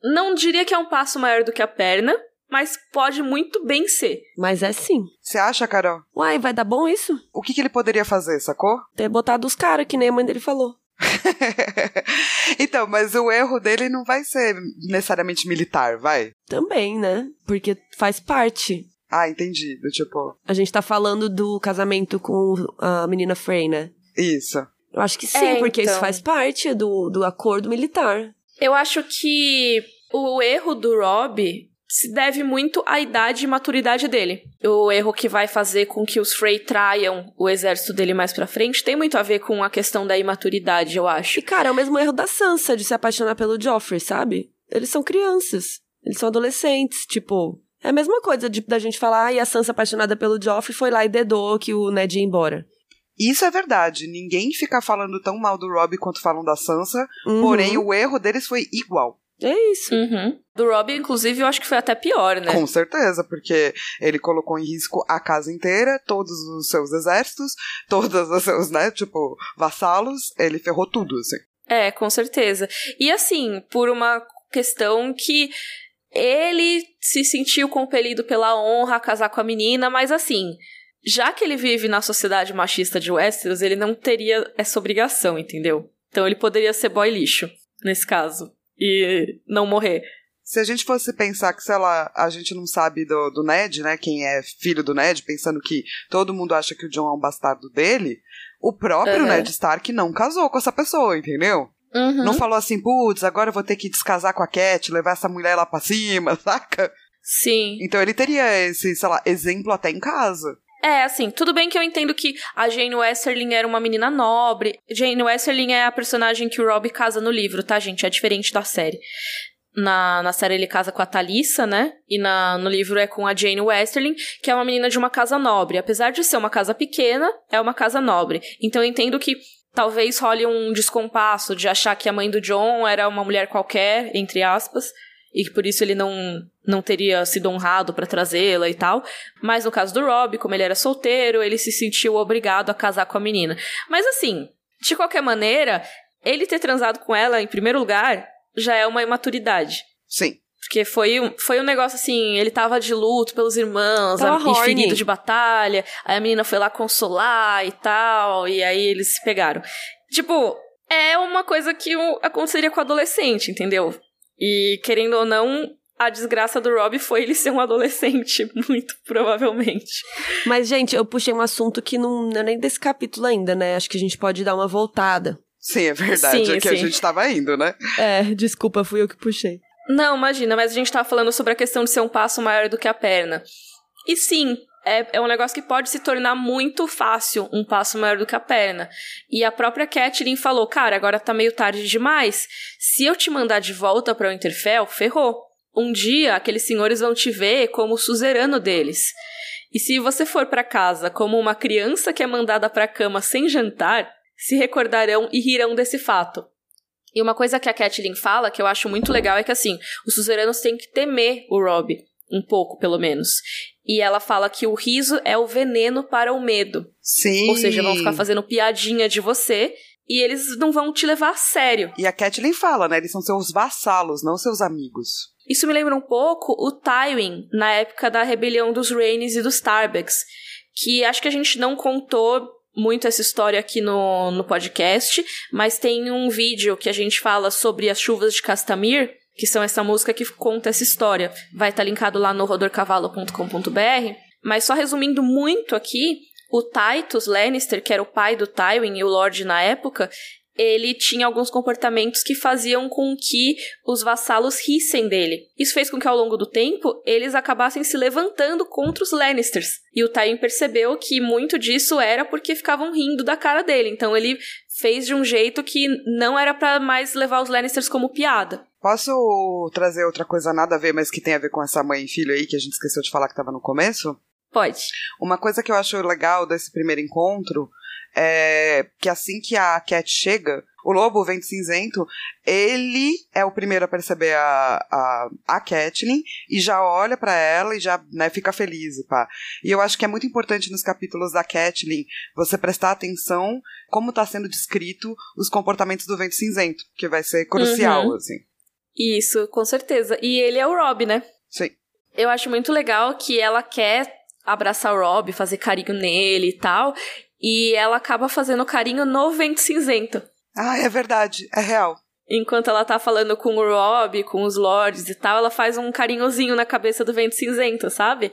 não diria que é um passo maior do que a perna, mas pode muito bem ser. Mas é sim. Você acha, Carol? Uai, vai dar bom isso? O que, que ele poderia fazer, sacou? Ter botado os caras, que nem a mãe dele falou. então, mas o erro dele não vai ser necessariamente militar, vai? Também, né? Porque faz parte. Ah, entendi. Do tipo. A gente tá falando do casamento com a menina Frey, né? Isso. Eu acho que sim, é, porque então... isso faz parte do, do acordo militar. Eu acho que O erro do Rob se deve muito à idade e maturidade dele. O erro que vai fazer com que os Frey traiam o exército dele mais pra frente tem muito a ver com a questão da imaturidade, eu acho. E, cara, é o mesmo erro da Sansa de se apaixonar pelo Joffrey, sabe? Eles são crianças. Eles são adolescentes. Tipo, é a mesma coisa de, da gente falar, ah, e a Sansa apaixonada pelo Joffrey foi lá e dedou que o Ned ia embora. Isso é verdade. Ninguém fica falando tão mal do Rob quanto falam da Sansa. Uhum. Porém, o erro deles foi igual. É isso. Uhum. Do Rob, inclusive, eu acho que foi até pior, né? Com certeza, porque ele colocou em risco a casa inteira, todos os seus exércitos, todos os seus, né, tipo, vassalos. Ele ferrou tudo, assim. É, com certeza. E assim, por uma questão que ele se sentiu compelido pela honra a casar com a menina, mas assim, já que ele vive na sociedade machista de Westeros, ele não teria essa obrigação, entendeu? Então ele poderia ser boy lixo, nesse caso, e não morrer. Se a gente fosse pensar que, sei lá, a gente não sabe do, do Ned, né? Quem é filho do Ned, pensando que todo mundo acha que o John é um bastardo dele, o próprio Uhum. Ned Stark não casou com essa pessoa, entendeu? Uhum. Não falou assim, putz, agora eu vou ter que descasar com a Cat, levar essa mulher lá pra cima, saca? Sim. Então ele teria esse, sei lá, exemplo até em casa. É, assim, tudo bem que eu entendo que a Jane Westerling era uma menina nobre. Jane Westerling é a personagem que o Rob casa no livro, tá, gente? É diferente da série. Na, na série ele casa com a Thalissa, né? E na, no livro é com a Jane Westerling, que é uma menina de uma casa nobre. Apesar de ser uma casa pequena, é uma casa nobre. Então eu entendo que talvez role um descompasso de achar que a mãe do John era uma mulher qualquer, entre aspas, e que por isso ele não, não teria sido honrado pra trazê-la e tal. Mas no caso do Rob, como ele era solteiro, ele se sentiu obrigado a casar com a menina. Mas assim, de qualquer maneira, ele ter transado com ela em primeiro lugar já é uma imaturidade. Sim. Porque foi um, foi um negócio assim, ele tava de luto pelos irmãos, Tava a- e horny. ferido de batalha, aí a menina foi lá consolar e tal, e aí eles se pegaram. Tipo, é uma coisa que o- aconteceria com adolescente, entendeu? E querendo ou não, a desgraça do Rob foi ele ser um adolescente, muito provavelmente. Mas, gente, eu puxei um assunto que não, não é nem desse capítulo ainda, né? Acho que a gente pode dar uma voltada. Sim, é verdade. Sim, é que a sim. gente tava indo, né? É, desculpa, fui eu que puxei. Não, imagina, mas a gente tava falando sobre a questão de ser um passo maior do que a perna. E sim, é, é um negócio que pode se tornar muito fácil um passo maior do que a perna. E a própria Catelyn falou: Cara, agora tá meio tarde demais. Se eu te mandar de volta pra Winterfell, ferrou. Um dia aqueles senhores vão te ver como o suzerano deles. E se você for pra casa como uma criança que é mandada pra cama sem jantar, se recordarão e rirão desse fato. E uma coisa que a Catelyn fala, que eu acho muito legal, é que assim, os suzeranos têm que temer o Rob, um pouco pelo menos. E ela fala que o riso é o veneno para o medo. Sim. Ou seja, vão ficar fazendo piadinha de você e eles não vão te levar a sério. E a Catelyn fala, né? Eles são seus vassalos, não seus amigos. Isso me lembra um pouco o Tywin, na época da rebelião dos Rhaenys e dos Tarbecks, que acho que a gente não contou muito essa história aqui no, no podcast, mas tem um vídeo que a gente fala sobre as chuvas de Castamir, que são essa música que conta essa história. Vai estar linkado lá no rodorcavalo.com.br. Mas só resumindo muito aqui, o Titus Lannister, que era o pai do Tywin e o Lorde na época, ele tinha alguns comportamentos que faziam com que os vassalos rissem dele. Isso fez com que ao longo do tempo eles acabassem se levantando contra os Lannisters. E o Tywin percebeu que muito disso era porque ficavam rindo da cara dele. Então ele fez de um jeito que não era pra mais levar os Lannisters como piada. Posso trazer outra coisa nada a ver, mas que tem a ver com essa mãe e filho aí, que a gente esqueceu de falar que tava no começo? Pode. Uma coisa que eu acho legal desse primeiro encontro é que assim que a Cat chega, o lobo, o vento cinzento, ele é o primeiro a perceber a, a, a Catelyn e já olha pra ela e já né, fica feliz. e Pá. E eu acho que é muito importante nos capítulos da Catelyn você prestar atenção como tá sendo descrito os comportamentos do vento cinzento, que vai ser crucial, Uhum. assim. Isso, com certeza. E ele é o Rob, né? Sim. Eu acho muito legal que ela quer abraçar o Rob, fazer carinho nele e tal. E ela acaba fazendo carinho no vento cinzento. Ah, é verdade, é real. Enquanto ela tá falando com o Rob, com os lords e tal, ela faz um carinhozinho na cabeça do vento cinzento, sabe?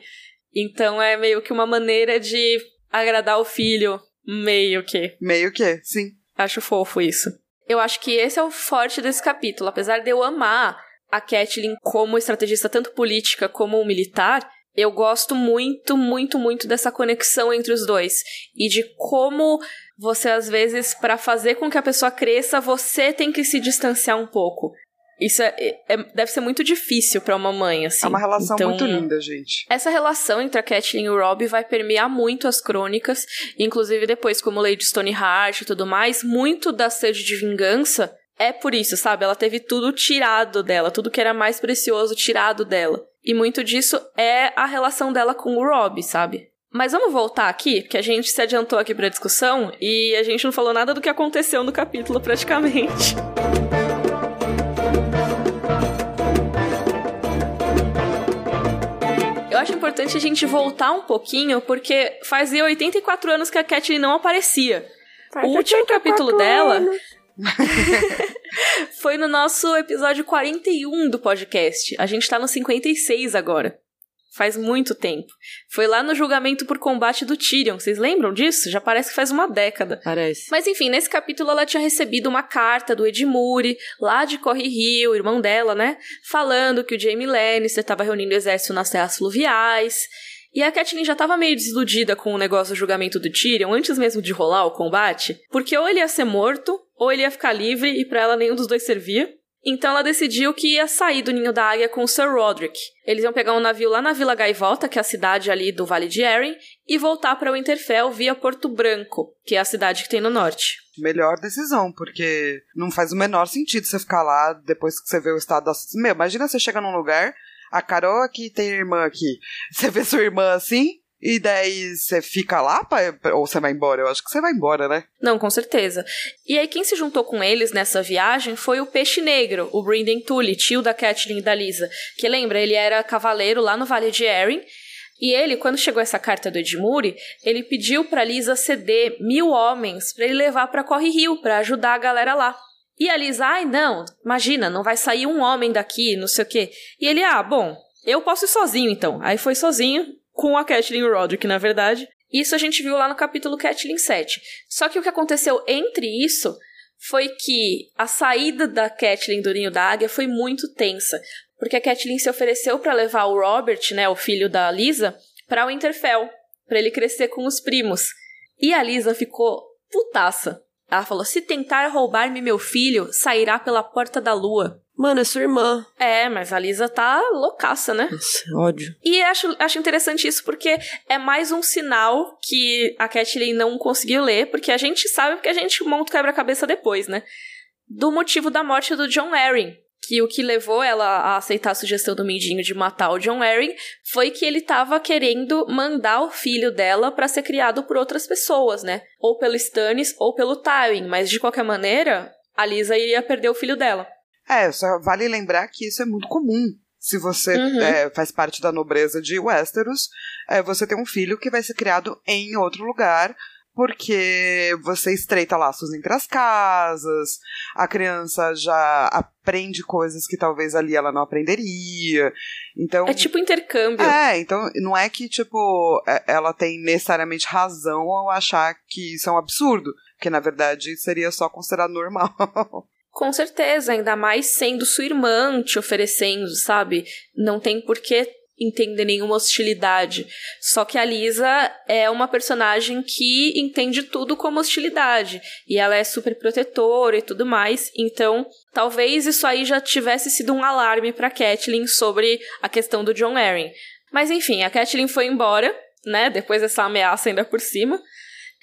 Então é meio que uma maneira de agradar o filho, meio que. Meio que, sim. Acho fofo isso. Eu acho que esse é o forte desse capítulo. Apesar de eu amar a Catelyn como estrategista tanto política como militar, eu gosto muito, muito, muito dessa conexão entre os dois e de como você às vezes para fazer com que a pessoa cresça, você tem que se distanciar um pouco. Isso é, é deve ser muito difícil para uma mãe, assim. É uma relação então, muito linda, gente. Essa relação entre a Catelyn e o Robb vai permear muito as crônicas, inclusive depois como Lady Stoneheart e tudo mais, muito da sede de vingança é por isso, sabe? Ela teve tudo tirado dela, tudo que era mais precioso tirado dela. E muito disso é a relação dela com o Rob, sabe? Mas vamos voltar aqui, porque a gente se adiantou aqui pra discussão e a gente não falou nada do que aconteceu no capítulo praticamente. Eu acho importante a gente voltar um pouquinho, porque fazia 84 anos que a Catelyn não aparecia. Faz o último capítulo anos. dela Foi no nosso episódio 41 do podcast. A gente tá no 56 agora. Faz muito tempo. Foi lá no julgamento por combate do Tyrion. Vocês lembram disso? Já parece que faz uma década. Parece. Mas enfim, nesse capítulo ela tinha recebido uma carta do Edmure, lá de Corre Rio, irmão dela, né? Falando que o Jaime Lannister estava reunindo exército nas terras fluviais. E a Catelyn já estava meio desiludida com o negócio do julgamento do Tyrion antes mesmo de rolar o combate, porque ou ele ia ser morto, ou ele ia ficar livre e para ela nenhum dos dois servia. Então ela decidiu que ia sair do ninho da águia com o Sir Roderick. Eles iam pegar um navio lá na Vila Gaivota, que é a cidade ali do Vale de Erin, e voltar para Winterfell via Porto Branco, que é a cidade que tem no norte. Melhor decisão, porque não faz o menor sentido você ficar lá depois que você vê o estado da. Meu, imagina você chega num lugar, a Carol aqui tem irmã aqui. Você vê sua irmã assim, e daí você fica lá pra, ou você vai embora? Eu acho que você vai embora, né? Não, com certeza. E aí quem se juntou com eles nessa viagem foi o Peixe Negro, o Brynden Tully, tio da Catelyn e da Lisa. Que lembra, ele era cavaleiro lá no Vale de Erin. E ele, quando chegou essa carta do Edmure, ele pediu pra Lisa ceder mil homens para ele levar para Corre Rio, para ajudar a galera lá. E a Lisa, ai não, imagina, não vai sair um homem daqui, não sei o quê. E ele, ah, bom, eu posso ir sozinho então. Aí foi sozinho, com a Catelyn Roderick, na verdade. Isso a gente viu lá no capítulo Catelyn 7. Só que o que aconteceu entre isso foi que a saída da Catelyn do Ninho da Águia foi muito tensa, porque a Catelyn se ofereceu para levar o Robert, né, o filho da Lisa, para o Winterfell, para ele crescer com os primos. E a Lisa ficou putaça. Ela falou: "Se tentar roubar-me meu filho, sairá pela porta da lua." Mano, é sua irmã. É, mas a Lisa tá loucaça, né? Nossa, ódio. E acho, acho interessante isso porque é mais um sinal que a Kathleen não conseguiu ler, porque a gente sabe porque a gente monta o quebra-cabeça depois, né? Do motivo da morte do John Arryn. Que o que levou ela a aceitar a sugestão do Mindinho de matar o John Arryn foi que ele tava querendo mandar o filho dela para ser criado por outras pessoas, né? Ou pelo Stannis ou pelo Tywin, mas de qualquer maneira, a Lisa iria perder o filho dela. É, só vale lembrar que isso é muito comum. Se você uhum. é, faz parte da nobreza de Westeros, é, você tem um filho que vai ser criado em outro lugar, porque você estreita laços entre as casas, a criança já aprende coisas que talvez ali ela não aprenderia. Então É tipo intercâmbio. É, então não é que tipo é, ela tem necessariamente razão ao achar que isso é um absurdo, que na verdade seria só considerado normal. Com certeza, ainda mais sendo sua irmã te oferecendo, sabe? Não tem por que entender nenhuma hostilidade. Só que a Lisa é uma personagem que entende tudo como hostilidade. E ela é super protetora e tudo mais. Então, talvez isso aí já tivesse sido um alarme para Catelyn sobre a questão do John Arryn. Mas enfim, a Catelyn foi embora, né? Depois dessa ameaça ainda por cima.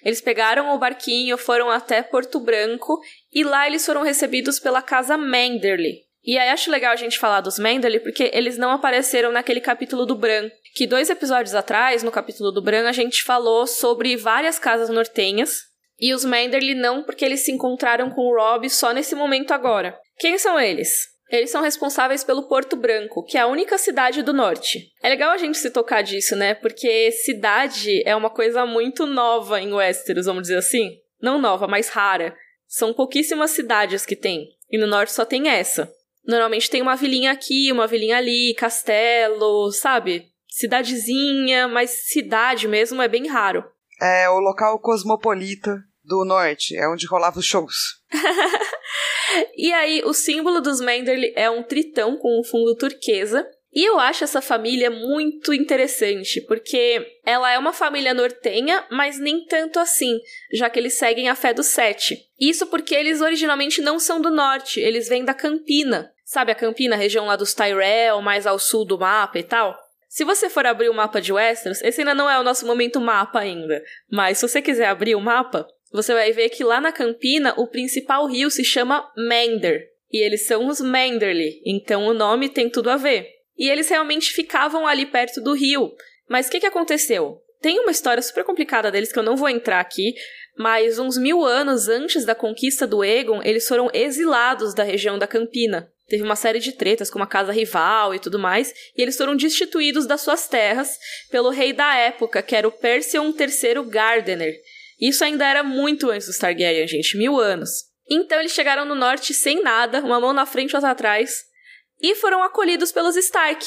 Eles pegaram o barquinho, foram até Porto Branco e lá eles foram recebidos pela casa Manderly. E aí acho legal a gente falar dos Manderly porque eles não apareceram naquele capítulo do Bran. Que dois episódios atrás, no capítulo do Bran, a gente falou sobre várias casas nortenhas. E os Manderly não, porque eles se encontraram com o Rob só nesse momento agora. Quem são eles? Eles são responsáveis pelo Porto Branco, que é a única cidade do norte. É legal a gente se tocar disso, né? Porque cidade é uma coisa muito nova em Westeros, vamos dizer assim. Não nova, mas rara. São pouquíssimas cidades que tem. E no norte só tem essa. Normalmente tem uma vilinha aqui, uma vilinha ali, castelo, sabe? Cidadezinha, mas cidade mesmo é bem raro. É o local cosmopolita do norte, é onde rolava os shows. E aí, o símbolo dos Manderly é um tritão com um fundo turquesa. E eu acho essa família muito interessante, porque ela é uma família nortenha, mas nem tanto assim, já que eles seguem a fé do Sete. Isso porque eles originalmente não são do norte, eles vêm da Campina. Sabe a Campina, região lá dos Tyrell, mais ao sul do mapa e tal? Se você for abrir o mapa de Westeros, esse ainda não é o nosso momento mapa ainda, mas se você quiser abrir o mapa, você vai ver que lá na Campina o principal rio se chama Mander, e eles são os Manderly, então o nome tem tudo a ver. E eles realmente ficavam ali perto do rio. Mas o que, que aconteceu? Tem uma história super complicada deles que eu não vou entrar aqui, mas uns mil anos antes da conquista do Egon, eles foram exilados da região da Campina. Teve uma série de tretas com uma casa rival e tudo mais, e eles foram destituídos das suas terras pelo rei da época, que era o Perseon III Gardener. Isso ainda era muito antes dos Targaryen, gente, mil anos. Então eles chegaram no norte sem nada, uma mão na frente e outra atrás, e foram acolhidos pelos Stark.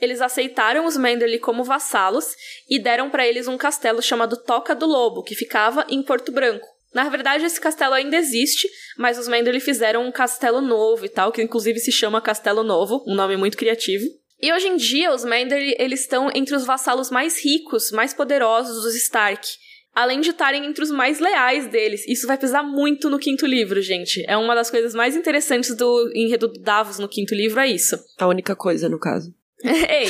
Eles aceitaram os Manderly como vassalos e deram para eles um castelo chamado Toca do Lobo, que ficava em Porto Branco. Na verdade, esse castelo ainda existe, mas os Manderly fizeram um castelo novo e tal, que inclusive se chama Castelo Novo, um nome muito criativo. E hoje em dia, os Manderly eles estão entre os vassalos mais ricos, mais poderosos dos Stark além de estarem entre os mais leais deles. Isso vai pesar muito no quinto livro, gente. É uma das coisas mais interessantes do enredo do Davos no quinto livro, é isso. A única coisa, no caso. Ei!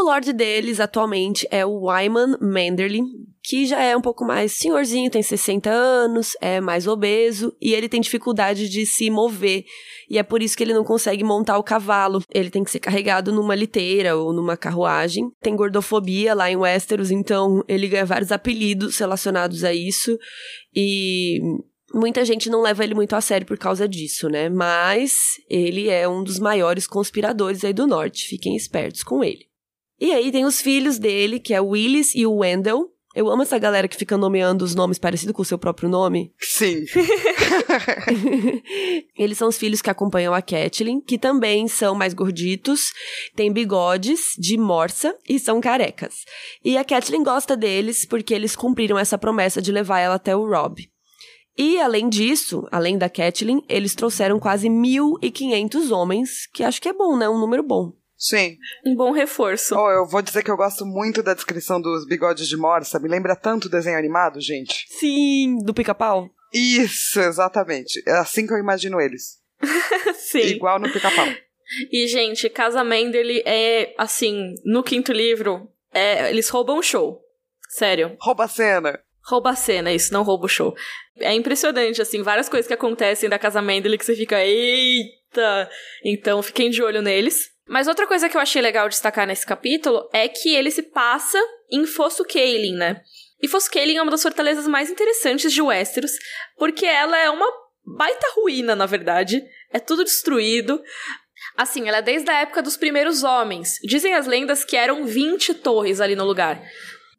O Lorde deles atualmente é o Wyman Manderly, que já é um pouco mais senhorzinho, tem 60 anos, é mais obeso e ele tem dificuldade de se mover. E é por isso que ele não consegue montar o cavalo. Ele tem que ser carregado numa liteira ou numa carruagem. Tem gordofobia lá em Westeros, então ele ganha vários apelidos relacionados a isso. E muita gente não leva ele muito a sério por causa disso, né? Mas ele é um dos maiores conspiradores aí do norte. Fiquem espertos com ele. E aí tem os filhos dele, que é o Willis e o Wendell, eu amo essa galera que fica nomeando os nomes parecidos com o seu próprio nome. Sim. Eles são os filhos que acompanham a Catelyn, que também são mais gorditos, têm bigodes de morsa e são carecas. E a Catelyn gosta deles porque eles cumpriram essa promessa de levar ela até o Rob. E, além disso, além da Catelyn, eles trouxeram quase 1.500 homens, que acho que é bom, né? Um número bom. Sim. Um bom reforço. Oh, eu vou dizer que eu gosto muito da descrição dos bigodes de morsa. Me lembra tanto desenho animado, gente. Sim, do pica-pau. Isso, exatamente. É assim que eu imagino eles. Sim. Igual no pica-pau. E, gente, Casa Menderly é, assim, no quinto livro, é, eles roubam o show. Sério. Rouba a cena. Rouba a cena, isso, não rouba o show. É impressionante, assim, várias coisas que acontecem da Casa Menderly que você fica, eita! Então, fiquem de olho neles. Mas outra coisa que eu achei legal destacar nesse capítulo é que ele se passa em Fosso Kaelin, né? E Fosso Kaelin é uma das fortalezas mais interessantes de Westeros, porque ela é uma baita ruína, na verdade. É tudo destruído. Assim, ela é desde a época dos primeiros homens. Dizem as lendas que eram 20 torres ali no lugar.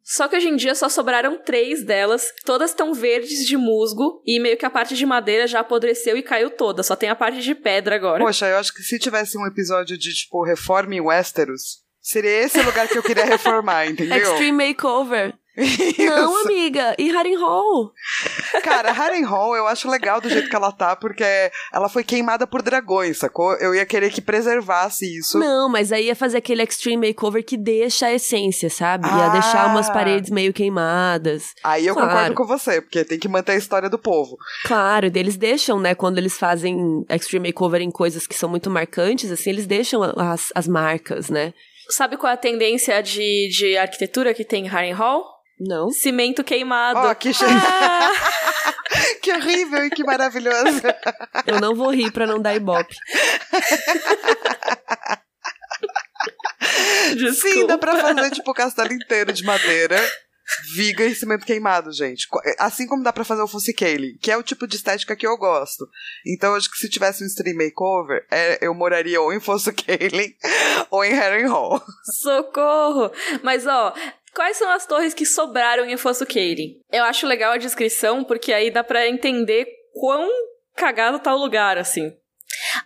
Só que hoje em dia só sobraram três delas, todas estão verdes de musgo e meio que a parte de madeira já apodreceu e caiu toda, só tem a parte de pedra agora. Poxa, eu acho que se tivesse um episódio de tipo reforma em Westeros, seria esse o lugar que eu queria reformar, entendeu? Extreme Makeover. Não, amiga. E Harrenhal? Cara, Harrenhal eu acho legal do jeito que ela tá, porque ela foi queimada por dragões, sacou? Eu ia querer que preservasse isso. Não, mas aí ia fazer aquele extreme makeover que deixa a essência, sabe? Ia ah. deixar umas paredes meio queimadas. Aí eu claro. concordo com você, porque tem que manter a história do povo. Claro, eles deixam, né, quando eles fazem extreme makeover em coisas que são muito marcantes, assim, eles deixam as, as marcas, né? Sabe qual é a tendência de, de arquitetura que tem em Harrenhal? Não. Cimento queimado. Oh, que ah! Que horrível e que maravilhoso. Eu não vou rir pra não dar ibope. Sim, dá pra fazer, tipo, o castelo inteiro de madeira. Viga e cimento queimado, gente. Assim como dá para fazer o Fussicale, que é o tipo de estética que eu gosto. Então, acho que se tivesse um stream makeover, é, eu moraria ou em Fussicale ou em Harrenhal. Socorro! Mas, ó, Quais são as torres que sobraram em Fosso Kaelin? Eu acho legal a descrição, porque aí dá para entender quão cagado tá o lugar, assim.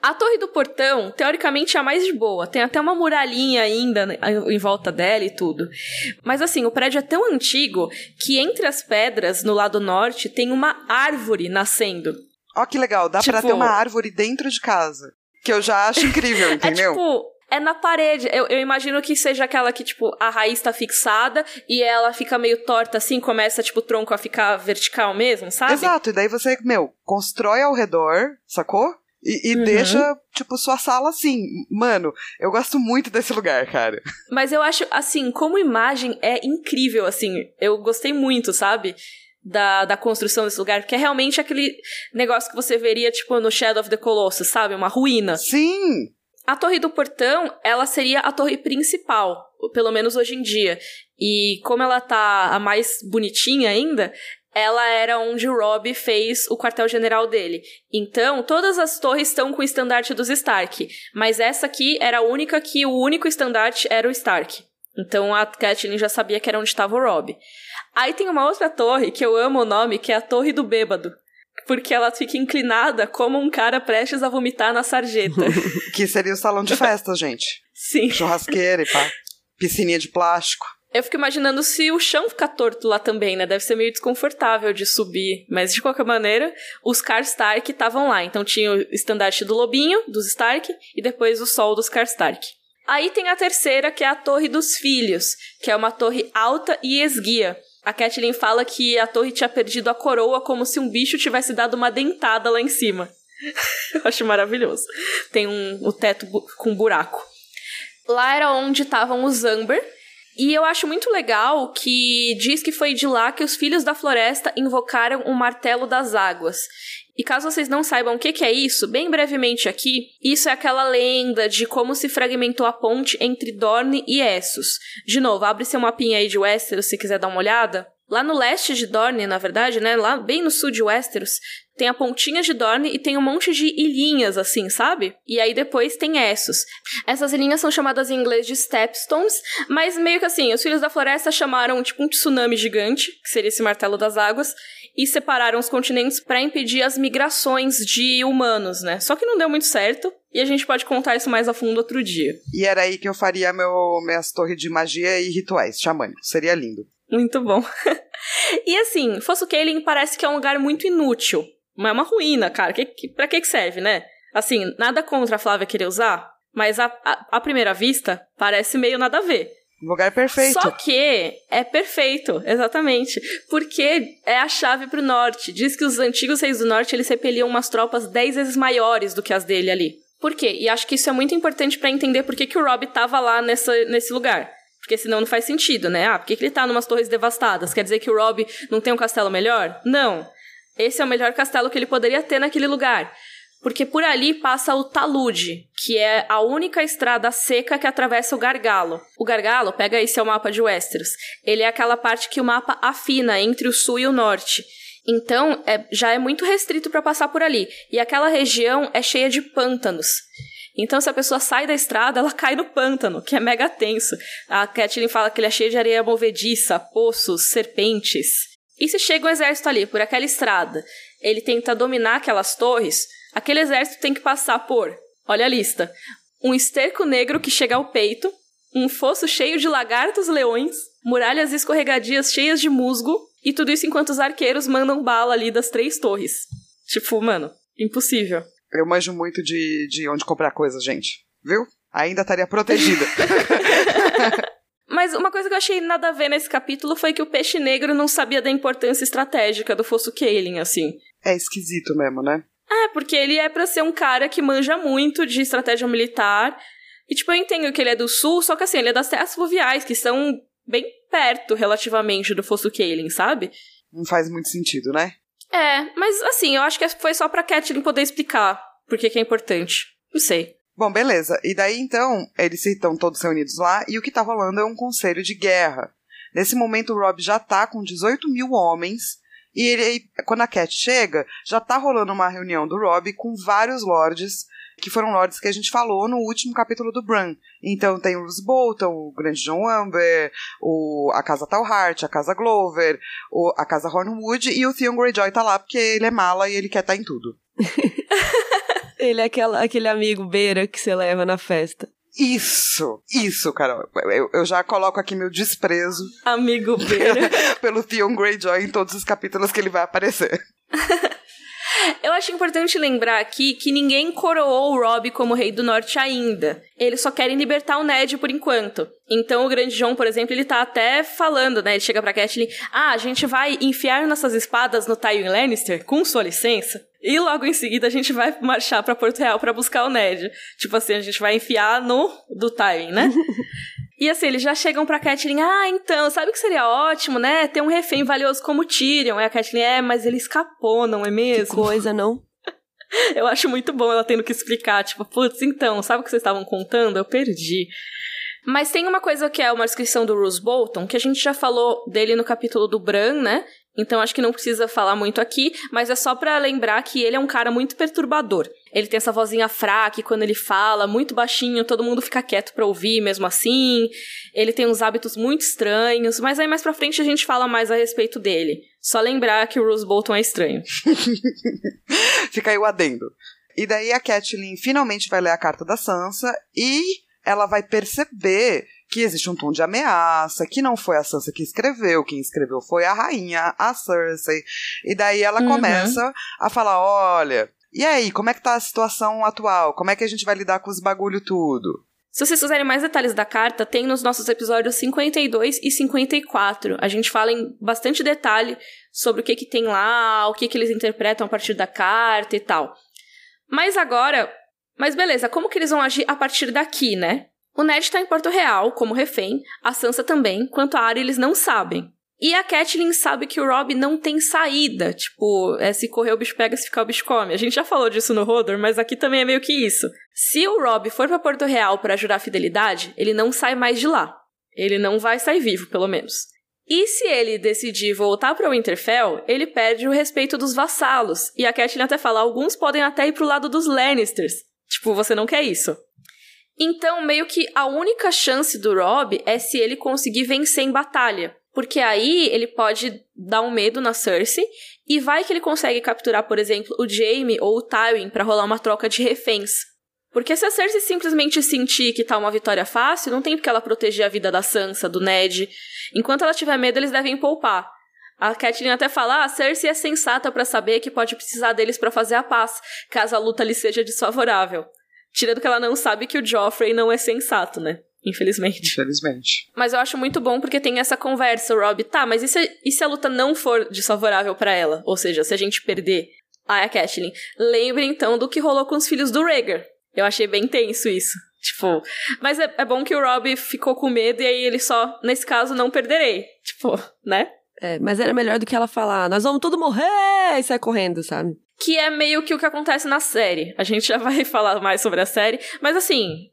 A Torre do Portão, teoricamente, é a mais de boa. Tem até uma muralhinha ainda em volta dela e tudo. Mas assim, o prédio é tão antigo que entre as pedras, no lado norte, tem uma árvore nascendo. Ó, que legal, dá tipo... pra ter uma árvore dentro de casa. Que eu já acho incrível, entendeu? é tipo, é na parede. Eu, eu, imagino que seja aquela que, tipo, a raiz tá fixada e ela fica meio torta assim, começa, tipo, o tronco a ficar vertical mesmo, sabe? Exato, e daí você, meu, constrói ao redor, sacou? E, e uhum. deixa, tipo, sua sala assim. Mano, eu gosto muito desse lugar, cara. Mas eu acho, assim, como imagem é incrível, assim. Eu gostei muito, sabe? Da, da construção desse lugar, porque é realmente aquele negócio que você veria, tipo, no Shadow of the Colossus, sabe? Uma ruína. Sim! A Torre do Portão, ela seria a torre principal, pelo menos hoje em dia. E como ela tá a mais bonitinha ainda, ela era onde o Robb fez o quartel-general dele. Então, todas as torres estão com o estandarte dos Stark, mas essa aqui era a única que o único estandarte era o Stark. Então a Catelyn já sabia que era onde estava o Robb. Aí tem uma outra torre que eu amo o nome, que é a Torre do Bêbado porque ela fica inclinada como um cara prestes a vomitar na sarjeta. que seria o salão de festa, gente. Sim. Churrasqueira e pá. Piscininha de plástico. Eu fico imaginando se o chão ficar torto lá também, né? Deve ser meio desconfortável de subir. Mas, de qualquer maneira, os Karstark estavam lá. Então tinha o estandarte do lobinho, dos Stark, e depois o sol dos Karstark. Aí tem a terceira, que é a Torre dos Filhos, que é uma torre alta e esguia. A Catelyn fala que a torre tinha perdido a coroa como se um bicho tivesse dado uma dentada lá em cima. Eu acho maravilhoso. Tem um, o teto bu com buraco. Lá era onde estavam os Amber. E eu acho muito legal que diz que foi de lá que os filhos da floresta invocaram o martelo das águas. E caso vocês não saibam o que, que é isso, bem brevemente aqui, isso é aquela lenda de como se fragmentou a ponte entre Dorne e Essos. De novo, abre seu mapinha aí de Westeros se quiser dar uma olhada. Lá no leste de Dorne, na verdade, né? Lá bem no sul de Westeros, tem a pontinha de Dorne e tem um monte de ilhinhas, assim, sabe? E aí depois tem Essos. Essas ilhinhas são chamadas em inglês de Stepstones, mas meio que assim, os Filhos da Floresta chamaram tipo um tsunami gigante, que seria esse martelo das águas, e separaram os continentes para impedir as migrações de humanos, né? Só que não deu muito certo. E a gente pode contar isso mais a fundo outro dia. E era aí que eu faria meu, minhas torres de magia e rituais xamânicos. Seria lindo. Muito bom. e assim, Fosso Kaelin parece que é um lugar muito inútil. É uma ruína, cara. Que, que, pra que, que serve, né? Assim, nada contra a Flávia querer usar, mas a primeira vista parece meio nada a ver. Lugar perfeito. Só que é perfeito, exatamente. Porque é a chave pro norte. Diz que os antigos reis do norte eles repeliam umas tropas dez vezes maiores do que as dele ali. Por quê? E acho que isso é muito importante para entender por que, que o Rob tava lá nessa, nesse lugar. Porque senão não faz sentido, né? Ah, por que, que ele tá numas torres devastadas? Quer dizer que o Rob não tem um castelo melhor? Não. Esse é o melhor castelo que ele poderia ter naquele lugar porque por ali passa o talude, que é a única estrada seca que atravessa o gargalo. O gargalo, pega aí seu mapa de Westeros, ele é aquela parte que o mapa afina entre o sul e o norte. Então, é, já é muito restrito para passar por ali. E aquela região é cheia de pântanos. Então, se a pessoa sai da estrada, ela cai no pântano, que é mega tenso. A Catelyn fala que ele é cheio de areia movediça, poços, serpentes. E se chega um exército ali, por aquela estrada, ele tenta dominar aquelas torres, Aquele exército tem que passar por, olha a lista, um esterco negro que chega ao peito, um fosso cheio de lagartos leões, muralhas escorregadias cheias de musgo, e tudo isso enquanto os arqueiros mandam bala ali das três torres. Tipo, mano, impossível. Eu manjo muito de, de onde comprar coisas, gente. Viu? Ainda estaria protegida. Mas uma coisa que eu achei nada a ver nesse capítulo foi que o peixe negro não sabia da importância estratégica do fosso Kaelin, assim. É esquisito mesmo, né? É, porque ele é para ser um cara que manja muito de estratégia militar. E, tipo, eu entendo que ele é do sul, só que assim, ele é das terras fluviais, que são bem perto, relativamente, do Fosso Kaelin, sabe? Não faz muito sentido, né? É, mas assim, eu acho que foi só pra Catelyn poder explicar por que, que é importante. Não sei. Bom, beleza. E daí, então, eles estão todos reunidos lá, e o que tá rolando é um conselho de guerra. Nesse momento, o Rob já tá com 18 mil homens, e ele, quando a Cat chega, já tá rolando uma reunião do Rob com vários lords, que foram lords que a gente falou no último capítulo do Bran. Então tem o Bruce Bolton, o Grande John Amber, o, a Casa Talhart, a Casa Glover, o, a Casa Hornwood e o Theon Greyjoy tá lá porque ele é mala e ele quer estar tá em tudo. ele é aquela, aquele amigo beira que você leva na festa. Isso, isso, Carol. Eu, eu já coloco aqui meu desprezo. Amigo beira. pelo Theon Greyjoy em todos os capítulos que ele vai aparecer. Eu acho importante lembrar aqui que ninguém coroou o Rob como rei do norte ainda. Eles só querem libertar o Ned por enquanto. Então o Grande João, por exemplo, ele tá até falando, né? Ele chega pra Catelyn, ah, a gente vai enfiar nossas espadas no Tywin Lannister, com sua licença. E logo em seguida a gente vai marchar para Porto Real para buscar o Ned. Tipo assim, a gente vai enfiar no do Tywin, né? E assim, eles já chegam pra Catelyn, ah, então, sabe o que seria ótimo, né? Ter um refém valioso como Tyrion. E a Catelyn, é, mas ele escapou, não é mesmo? Que coisa, não? Eu acho muito bom ela tendo que explicar, tipo, putz, então, sabe o que vocês estavam contando? Eu perdi. Mas tem uma coisa que é uma descrição do Bruce Bolton, que a gente já falou dele no capítulo do Bran, né? Então acho que não precisa falar muito aqui, mas é só para lembrar que ele é um cara muito perturbador. Ele tem essa vozinha fraca e quando ele fala muito baixinho, todo mundo fica quieto para ouvir mesmo assim. Ele tem uns hábitos muito estranhos, mas aí mais pra frente a gente fala mais a respeito dele. Só lembrar que o Bruce Bolton é estranho. Fica aí o adendo. E daí a Catelyn finalmente vai ler a carta da Sansa e ela vai perceber que existe um tom de ameaça, que não foi a Sansa que escreveu, quem escreveu foi a rainha, a Cersei. E daí ela uhum. começa a falar: olha, e aí, como é que tá a situação atual? Como é que a gente vai lidar com os bagulho tudo? Se vocês quiserem mais detalhes da carta, tem nos nossos episódios 52 e 54. A gente fala em bastante detalhe sobre o que que tem lá, o que que eles interpretam a partir da carta e tal. Mas agora, mas beleza, como que eles vão agir a partir daqui, né? O Ned está em Porto Real como refém, a Sansa também, quanto a Arya eles não sabem. E a Catelyn sabe que o Rob não tem saída. Tipo, é, se correr o bicho pega, se ficar o bicho come. A gente já falou disso no Rodor, mas aqui também é meio que isso. Se o Rob for para Porto Real para jurar fidelidade, ele não sai mais de lá. Ele não vai sair vivo, pelo menos. E se ele decidir voltar para Winterfell, ele perde o respeito dos vassalos. E a Catelyn até fala, alguns podem até ir pro lado dos Lannisters. Tipo, você não quer isso. Então, meio que a única chance do Rob é se ele conseguir vencer em batalha. Porque aí ele pode dar um medo na Cersei e vai que ele consegue capturar, por exemplo, o Jaime ou o Tywin para rolar uma troca de reféns. Porque se a Cersei simplesmente sentir que tá uma vitória fácil, não tem porque ela proteger a vida da Sansa, do Ned. Enquanto ela tiver medo, eles devem poupar. A Catelyn até fala: ah, a Cersei é sensata para saber que pode precisar deles para fazer a paz, caso a luta lhe seja desfavorável. Tirando que ela não sabe que o Joffrey não é sensato, né? Infelizmente. Infelizmente. Mas eu acho muito bom porque tem essa conversa, o Rob. Tá, mas e se, e se a luta não for desfavorável para ela? Ou seja, se a gente perder a Catelyn? Lembre então do que rolou com os filhos do Rhaegar. Eu achei bem tenso isso. Tipo, mas é, é bom que o Rob ficou com medo e aí ele só, nesse caso, não perderei. Tipo, né? É, mas era melhor do que ela falar, nós vamos tudo morrer e sair correndo, sabe? Que é meio que o que acontece na série. A gente já vai falar mais sobre a série, mas assim,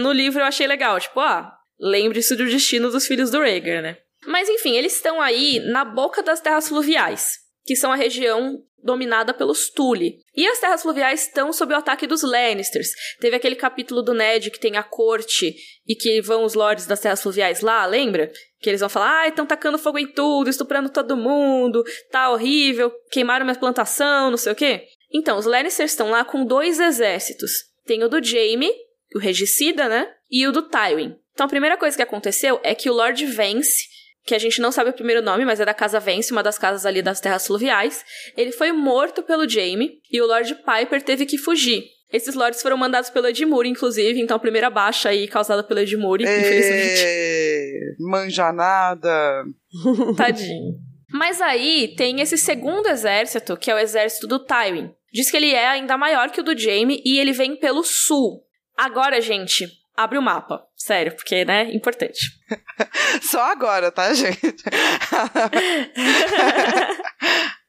no livro eu achei legal, tipo, ah, lembre-se do destino dos filhos do Rhaegar, né? Mas enfim, eles estão aí na boca das terras fluviais, que são a região dominada pelos Tully. E as terras fluviais estão sob o ataque dos Lannisters. Teve aquele capítulo do Ned que tem a corte e que vão os lords das terras fluviais lá, lembra? Que eles vão falar, ah, estão tacando fogo em tudo, estuprando todo mundo, tá horrível, queimaram minha plantação, não sei o quê. Então, os Lannisters estão lá com dois exércitos. Tem o do Jaime, o regicida, né? E o do Tywin. Então a primeira coisa que aconteceu é que o Lord Vance, que a gente não sabe o primeiro nome, mas é da Casa Vence, uma das casas ali das Terras Fluviais, ele foi morto pelo Jaime e o Lord Piper teve que fugir. Esses lords foram mandados pelo Edmure, inclusive, então a primeira baixa aí causada pelo Edmure, infelizmente. Manja nada. Tadinho. Mas aí tem esse segundo exército, que é o exército do Tywin. Diz que ele é ainda maior que o do Jaime e ele vem pelo sul. Agora, gente, abre o mapa. Sério, porque, né, importante. Só agora, tá, gente?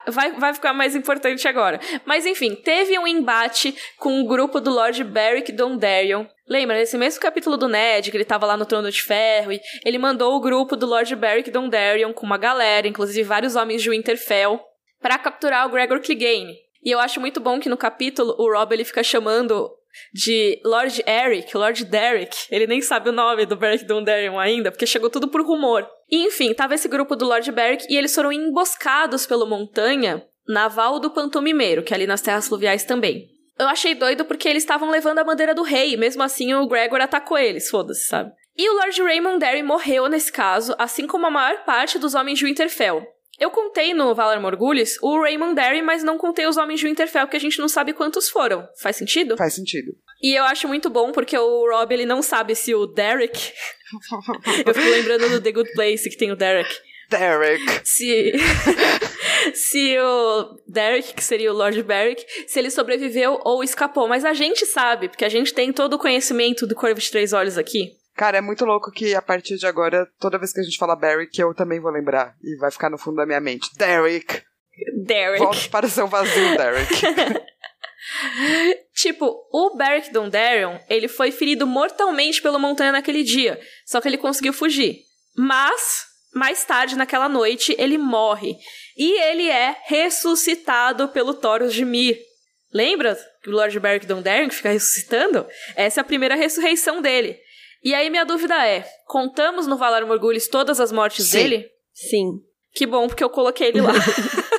vai, vai ficar mais importante agora. Mas enfim, teve um embate com o grupo do Lord Beric Dondarrion. Lembra, nesse mesmo capítulo do Ned, que ele tava lá no Trono de Ferro, e ele mandou o grupo do Lord Beric Dondarrion com uma galera, inclusive vários homens de Winterfell, para capturar o Gregor Clegane. E eu acho muito bom que no capítulo o Rob ele fica chamando de Lord Eric, Lord Derek. Ele nem sabe o nome do Beric Dondarrion ainda, porque chegou tudo por rumor. E, enfim, tava esse grupo do Lord Beric e eles foram emboscados pelo Montanha naval do Pantomimeiro, que é ali nas terras fluviais também. Eu achei doido porque eles estavam levando a bandeira do rei, mesmo assim o Gregor atacou eles, foda-se, sabe? E o Lord Raymond Derry morreu nesse caso, assim como a maior parte dos homens de Winterfell. Eu contei no Valar Morgulhos o Raymond Derry, mas não contei os Homens de Winterfell, que a gente não sabe quantos foram. Faz sentido? Faz sentido. E eu acho muito bom, porque o Rob, ele não sabe se o Derek... eu fico lembrando do The Good Place, que tem o Derek. Derek. Se... se o Derek, que seria o Lord Beric, se ele sobreviveu ou escapou. Mas a gente sabe, porque a gente tem todo o conhecimento do Corvo de Três Olhos aqui. Cara, é muito louco que a partir de agora, toda vez que a gente fala Beric, eu também vou lembrar. E vai ficar no fundo da minha mente. Derek! Derek. Volte para o seu vazio, Derek. tipo, o Beric Dondarrion, ele foi ferido mortalmente pelo Montanha naquele dia. Só que ele conseguiu fugir. Mas, mais tarde, naquela noite, ele morre. E ele é ressuscitado pelo Taurus de Mir. Lembra que o Lord Beric Dondarrion fica ressuscitando? Essa é a primeira ressurreição dele. E aí minha dúvida é, contamos no Valar Morgulhos todas as mortes Sim. dele? Sim. Que bom, porque eu coloquei ele lá.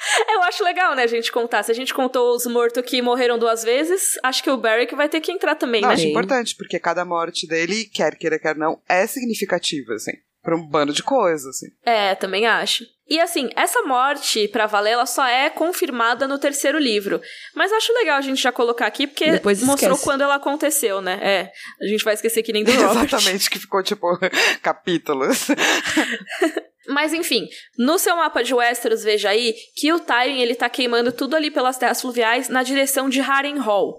eu acho legal, né, a gente contar. Se a gente contou os mortos que morreram duas vezes, acho que o Beric vai ter que entrar também, Não, né? acho Sim. importante, porque cada morte dele, quer queira, quer não, é significativa, assim. Pra um bando de coisas, assim. É, também acho. E assim, essa morte, pra valer, ela só é confirmada no terceiro livro. Mas acho legal a gente já colocar aqui, porque Depois mostrou quando ela aconteceu, né? É, a gente vai esquecer que nem do Robert. Exatamente, que ficou, tipo, capítulos. Mas enfim, no seu mapa de Westeros, veja aí que o Tywin ele tá queimando tudo ali pelas terras fluviais na direção de Harrenhal.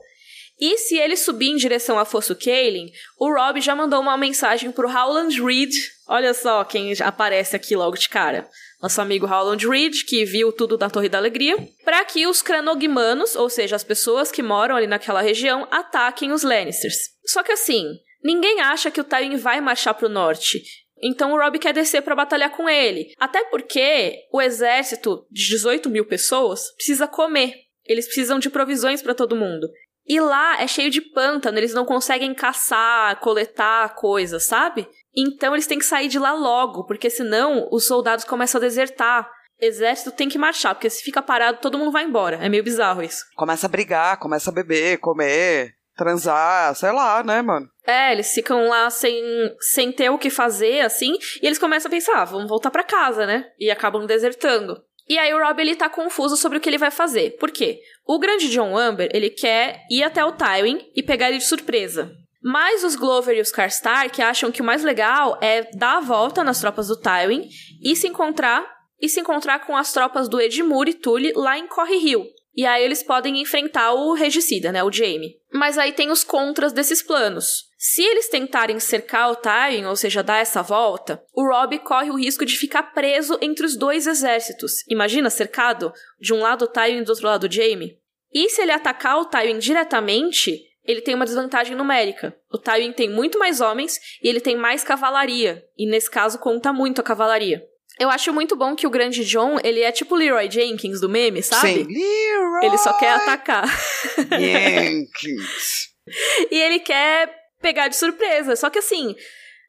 E se ele subir em direção a Fosso Kaelin, o Rob já mandou uma mensagem pro Howland Reed. Olha só quem aparece aqui logo de cara. Nosso amigo Howland Reed, que viu tudo da Torre da Alegria, para que os Cranogmanos, ou seja, as pessoas que moram ali naquela região, ataquem os Lannisters. Só que assim, ninguém acha que o Tywin vai marchar pro norte. Então o Rob quer descer pra batalhar com ele. Até porque o exército de 18 mil pessoas precisa comer. Eles precisam de provisões pra todo mundo. E lá é cheio de pântano, eles não conseguem caçar, coletar coisas, sabe? Então eles têm que sair de lá logo, porque senão os soldados começam a desertar. Exército tem que marchar, porque se fica parado, todo mundo vai embora. É meio bizarro isso. Começa a brigar, começa a beber, comer, transar, sei lá, né, mano? É, eles ficam lá sem, sem ter o que fazer, assim, e eles começam a pensar, ah, vamos voltar pra casa, né? E acabam desertando. E aí o Rob, ele tá confuso sobre o que ele vai fazer. Por quê? O grande John Amber, ele quer ir até o Tywin e pegar ele de surpresa. Mas os Glover e os Karstark acham que o mais legal é dar a volta nas tropas do Tywin e se encontrar e se encontrar com as tropas do Edmure e Tully lá em Corre Hill. E aí eles podem enfrentar o regicida, né, o Jaime. Mas aí tem os contras desses planos. Se eles tentarem cercar o Tywin, ou seja, dar essa volta, o Robb corre o risco de ficar preso entre os dois exércitos. Imagina cercado, de um lado o Tywin e do outro lado o Jaime. E se ele atacar o Tywin diretamente, ele tem uma desvantagem numérica. O Tywin tem muito mais homens e ele tem mais cavalaria. E nesse caso conta muito a cavalaria. Eu acho muito bom que o grande John, ele é tipo o Leroy Jenkins do meme, sabe? Sim. Leroy Ele só quer atacar. Jenkins. e ele quer pegar de surpresa. Só que assim,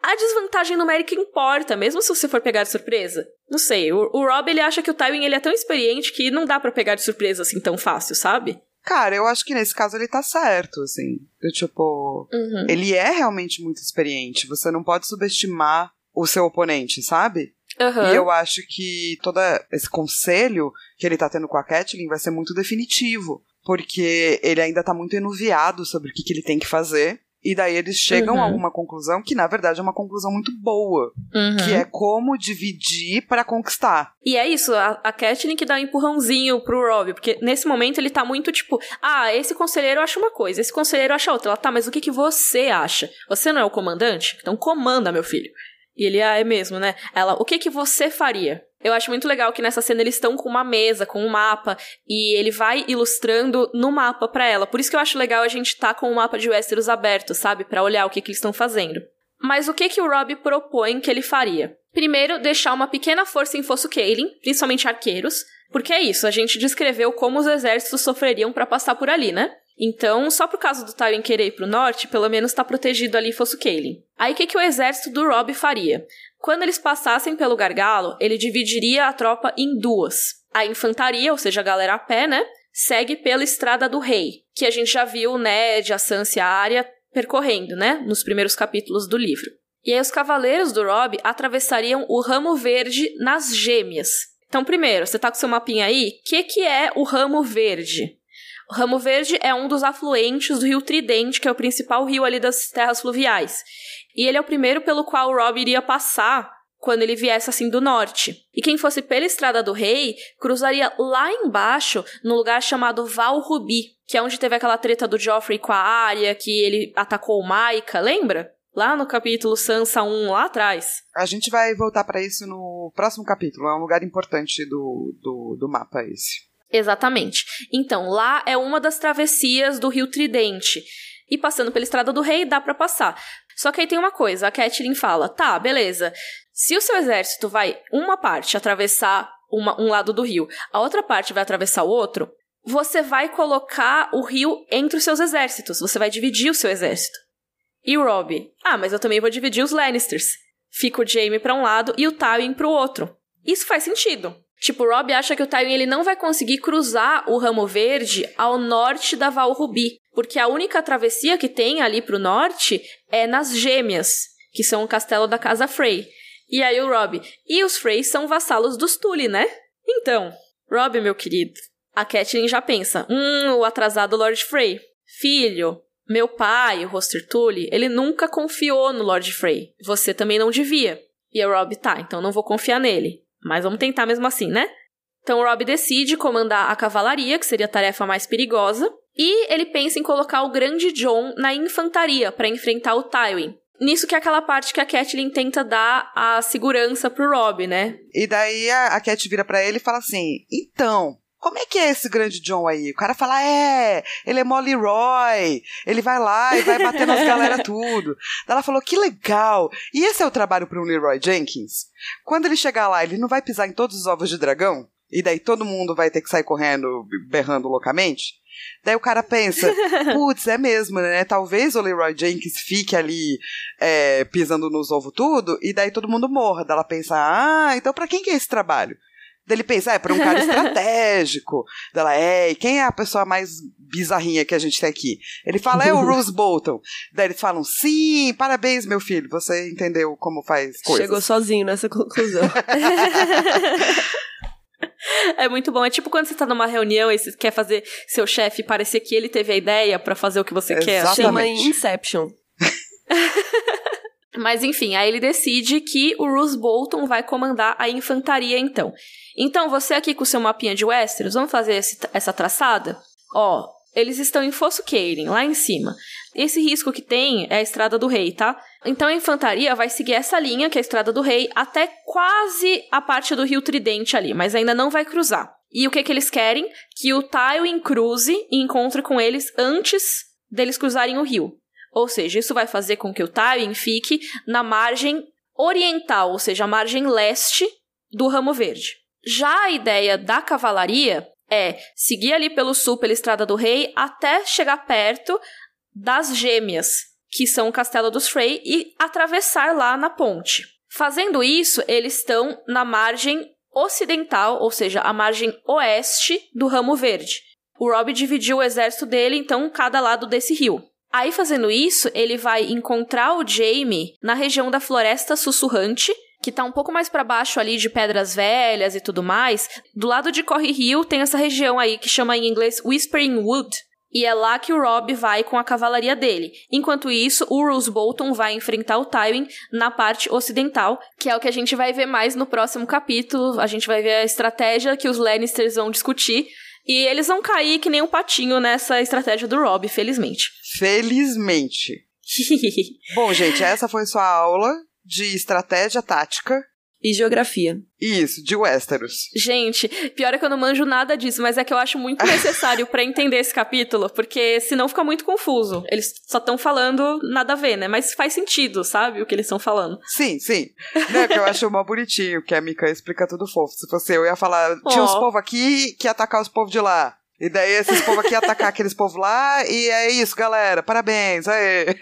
a desvantagem numérica importa, mesmo se você for pegar de surpresa. Não sei, o, o Rob ele acha que o Tywin ele é tão experiente que não dá pra pegar de surpresa assim tão fácil, sabe? Cara, eu acho que nesse caso ele tá certo, assim. Eu, tipo, Uhum. ele é realmente muito experiente. Você não pode subestimar o seu oponente, sabe? Aham. E eu acho que todo esse conselho que ele tá tendo com a Catelyn vai ser muito definitivo. Porque ele ainda tá muito enuviado sobre o que, que ele tem que fazer. E daí eles chegam a Uhum. uma conclusão que, na verdade, é uma conclusão muito boa. Uhum. Que é como dividir pra conquistar. E é isso, a, a Catelyn que dá um empurrãozinho pro Rob, porque nesse momento ele tá muito tipo, ah, esse conselheiro acha uma coisa, esse conselheiro acha outra. Ela, tá, mas o que, que você acha? Você não é o comandante? Então comanda, meu filho. E ele, ah, é mesmo, né? Ela, o que que você faria? Eu acho muito legal que nessa cena eles estão com uma mesa, com um mapa, e ele vai ilustrando no mapa pra ela. Por isso que eu acho legal a gente tá com o mapa de Westeros aberto, sabe? Pra olhar o que que eles estão fazendo. Mas o que que o Rob propõe que ele faria? Primeiro, deixar uma pequena força em Fosso Kaelin, principalmente arqueiros, porque é isso, a gente descreveu como os exércitos sofreriam pra passar por ali, né? Então, só por causa do Tywin querer ir pro norte, pelo menos tá protegido ali Fosso Kaelin. Aí o que, que o exército do Rob faria? Quando eles passassem pelo gargalo, ele dividiria a tropa em duas. A infantaria, ou seja, a galera a pé, né? Segue pela Estrada do Rei, que a gente já viu o Ned, a Sansa e a Arya percorrendo, né? Nos primeiros capítulos do livro. E aí os cavaleiros do Rob atravessariam o Ramo Verde nas Gêmeas. Então, primeiro, você tá com seu mapinha aí, o que, que é o ramo verde? O Ramo Verde é um dos afluentes do rio Tridente, que é o principal rio ali das terras fluviais. E ele é o primeiro pelo qual o Rob iria passar quando ele viesse assim do norte. E quem fosse pela Estrada do Rei cruzaria lá embaixo, no lugar chamado Val Rubi, que é onde teve aquela treta do Joffrey com a Arya, que ele atacou o Maika, lembra? Lá no capítulo Sansa 1, lá atrás. A gente vai voltar para isso no próximo capítulo. É um lugar importante do, do, do mapa esse. Exatamente. Então, lá é uma das travessias do Rio Tridente. E passando pela Estrada do Rei, dá para passar. Só que aí tem uma coisa, a Catelyn fala: tá, beleza. Se o seu exército vai uma parte atravessar uma, um lado do rio, a outra parte vai atravessar o outro, você vai colocar o rio entre os seus exércitos. Você vai dividir o seu exército. E o Robb? Ah, mas eu também vou dividir os Lannisters. Fica o Jaime para um lado e o Tywin para o outro. Isso faz sentido. Tipo, o Rob acha que o Tywin ele não vai conseguir cruzar o Ramo Verde ao norte da Val Rubi, porque a única travessia que tem ali pro norte é nas Gêmeas, que são o castelo da Casa Frey. E aí o Rob, e os Frey são vassalos dos Tully, né? Então, Rob, meu querido, a Catelyn já pensa, hum, o atrasado Lord Frey. Filho, meu pai, o Roster Tully, ele nunca confiou no Lord Frey. Você também não devia. E a Rob, tá, então não vou confiar nele. Mas vamos tentar mesmo assim, né? Então o Rob decide comandar a cavalaria, que seria a tarefa mais perigosa, e ele pensa em colocar o grande John na infantaria para enfrentar o Tywin. Nisso que é aquela parte que a Catelyn tenta dar a segurança pro Rob, né? E daí a, a Cat vira para ele e fala assim: "Então, como é que é esse grande John aí? O cara fala, é, ele é Molly Roy, ele vai lá e vai bater nas galera tudo. Ela falou, que legal. E esse é o trabalho para o Leroy Jenkins? Quando ele chegar lá, ele não vai pisar em todos os ovos de dragão? E daí todo mundo vai ter que sair correndo, berrando loucamente? Daí o cara pensa, putz, é mesmo, né? Talvez o Leroy Jenkins fique ali é, pisando nos ovos tudo, e daí todo mundo morra. Daí ela pensa, ah, então para quem que é esse trabalho? Daí ele pensa, ah, é para um cara estratégico. Dela, é, e quem é a pessoa mais bizarrinha que a gente tem aqui? Ele fala, é o Rose Bolton. Daí eles falam, sim, parabéns, meu filho, você entendeu como faz coisas. Chegou sozinho nessa conclusão. É muito bom. É tipo quando você tá numa reunião e você quer fazer seu chefe parecer que ele teve a ideia para fazer o que você Exatamente. quer. Chama Inception. Mas enfim, aí ele decide que o Roose Bolton vai comandar a infantaria então. Então, você aqui com o seu mapinha de Westeros, vamos fazer esse, essa traçada? Ó, eles estão em Fosso Keirin, lá em cima. Esse risco que tem é a Estrada do Rei, tá? Então a infantaria vai seguir essa linha, que é a Estrada do Rei, até quase a parte do Rio Tridente ali, mas ainda não vai cruzar. E o que, que eles querem? Que o Tywin cruze e encontre com eles antes deles cruzarem o rio. Ou seja, isso vai fazer com que o Tywin fique na margem oriental, ou seja, a margem leste do Ramo Verde. Já a ideia da cavalaria é seguir ali pelo sul, pela Estrada do Rei, até chegar perto das Gêmeas, que são o Castelo dos Frey, e atravessar lá na ponte. Fazendo isso, eles estão na margem ocidental, ou seja, a margem oeste do Ramo Verde. O Robb dividiu o exército dele, então, cada lado desse rio. Aí, fazendo isso, ele vai encontrar o Jaime na região da Floresta Sussurrante, que tá um pouco mais para baixo ali de Pedras Velhas e tudo mais. Do lado de Corre Rio tem essa região aí que chama em inglês Whispering Wood. E é lá que o Rob vai com a cavalaria dele. Enquanto isso, o Roose Bolton vai enfrentar o Tywin na parte ocidental, que é o que a gente vai ver mais no próximo capítulo. A gente vai ver a estratégia que os Lannisters vão discutir. E eles vão cair que nem um patinho nessa estratégia do Rob, felizmente. Felizmente. Bom, gente, essa foi sua aula de estratégia tática. E geografia. Isso, de Westeros. Gente, pior é que eu não manjo nada disso, mas é que eu acho muito necessário para entender esse capítulo, porque senão fica muito confuso. Eles só estão falando nada a ver, né? Mas faz sentido, sabe, o que eles estão falando. Sim, sim. Né, que eu acho mó bonitinho, que a Mika explica tudo fofo. Se fosse eu, ia falar, tinha Ó. uns povos aqui que ia atacar os povos de lá. E daí esses povos aqui atacar aqueles povos lá, e é isso, galera. Parabéns, aê.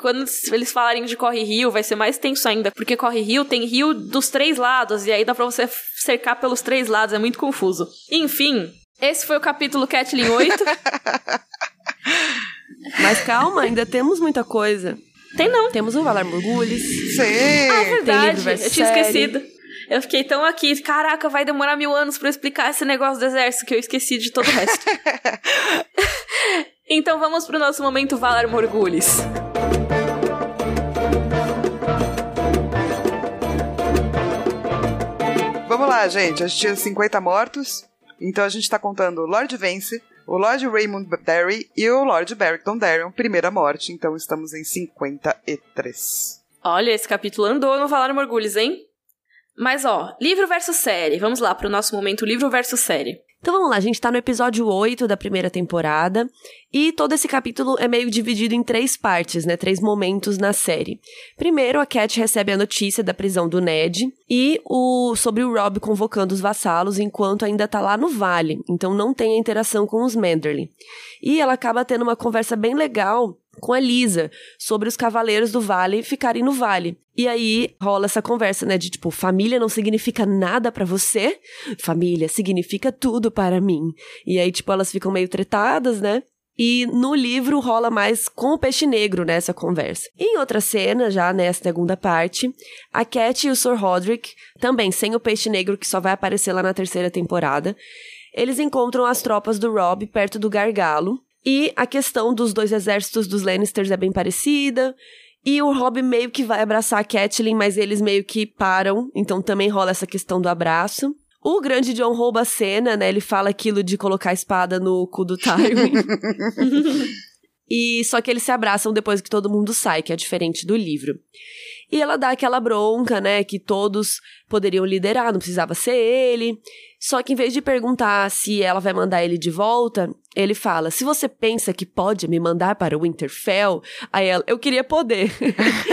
Quando eles falarem de Corre Rio, vai ser mais tenso ainda, porque Corre Rio tem rio dos três lados, e aí dá pra você cercar pelos três lados, é muito confuso. Enfim, esse foi o capítulo Catlin 8. Mas calma, ainda temos muita coisa. Tem não. Temos o Valar Morgulhos. Sim. Ah, é verdade. Eu tinha série. esquecido. Eu fiquei tão aqui, caraca, vai demorar mil anos pra eu explicar esse negócio do exército que eu esqueci de todo o resto. então vamos pro nosso momento Valar Morgulhos. Vamos lá, gente. A gente tinha 50 mortos. Então a gente tá contando o Lord Vence, o Lord Raymond Barry e o Lord Beric Dondarrion, primeira morte. Então estamos em 53. Olha, esse capítulo andou no Valar Morgulhos, hein? Mas ó, livro versus série. Vamos lá pro nosso momento livro versus série. Então vamos lá, a gente tá no episódio 8 da primeira temporada. E todo esse capítulo é meio dividido em três partes, né? Três momentos na série. Primeiro, a Cat recebe a notícia da prisão do Ned e o sobre o Rob convocando os vassalos enquanto ainda tá lá no vale. Então não tem a interação com os Manderly. E ela acaba tendo uma conversa bem legal com a Lisa sobre os cavaleiros do vale ficarem no vale. E aí rola essa conversa, né, de tipo, família não significa nada pra você? Família significa tudo para mim. E aí tipo elas ficam meio tretadas, né? E no livro rola mais com o peixe negro nessa conversa. Em outra cena, já nessa segunda parte, a Cat e o Sir Roderick, também sem o peixe negro que só vai aparecer lá na terceira temporada, eles encontram as tropas do Rob perto do Gargalo. E a questão dos dois exércitos dos Lannisters é bem parecida. E o Rob meio que vai abraçar a Catelyn, mas eles meio que param. Então também rola essa questão do abraço. O grande John rouba a cena, né? Ele fala aquilo de colocar a espada no cu do Tywin. e só que eles se abraçam depois que todo mundo sai, que é diferente do livro. E ela dá aquela bronca, né, que todos poderiam liderar, não precisava ser ele. Só que em vez de perguntar se ela vai mandar ele de volta, ele fala: "Se você pensa que pode me mandar para o Winterfell", aí ela: "Eu queria poder".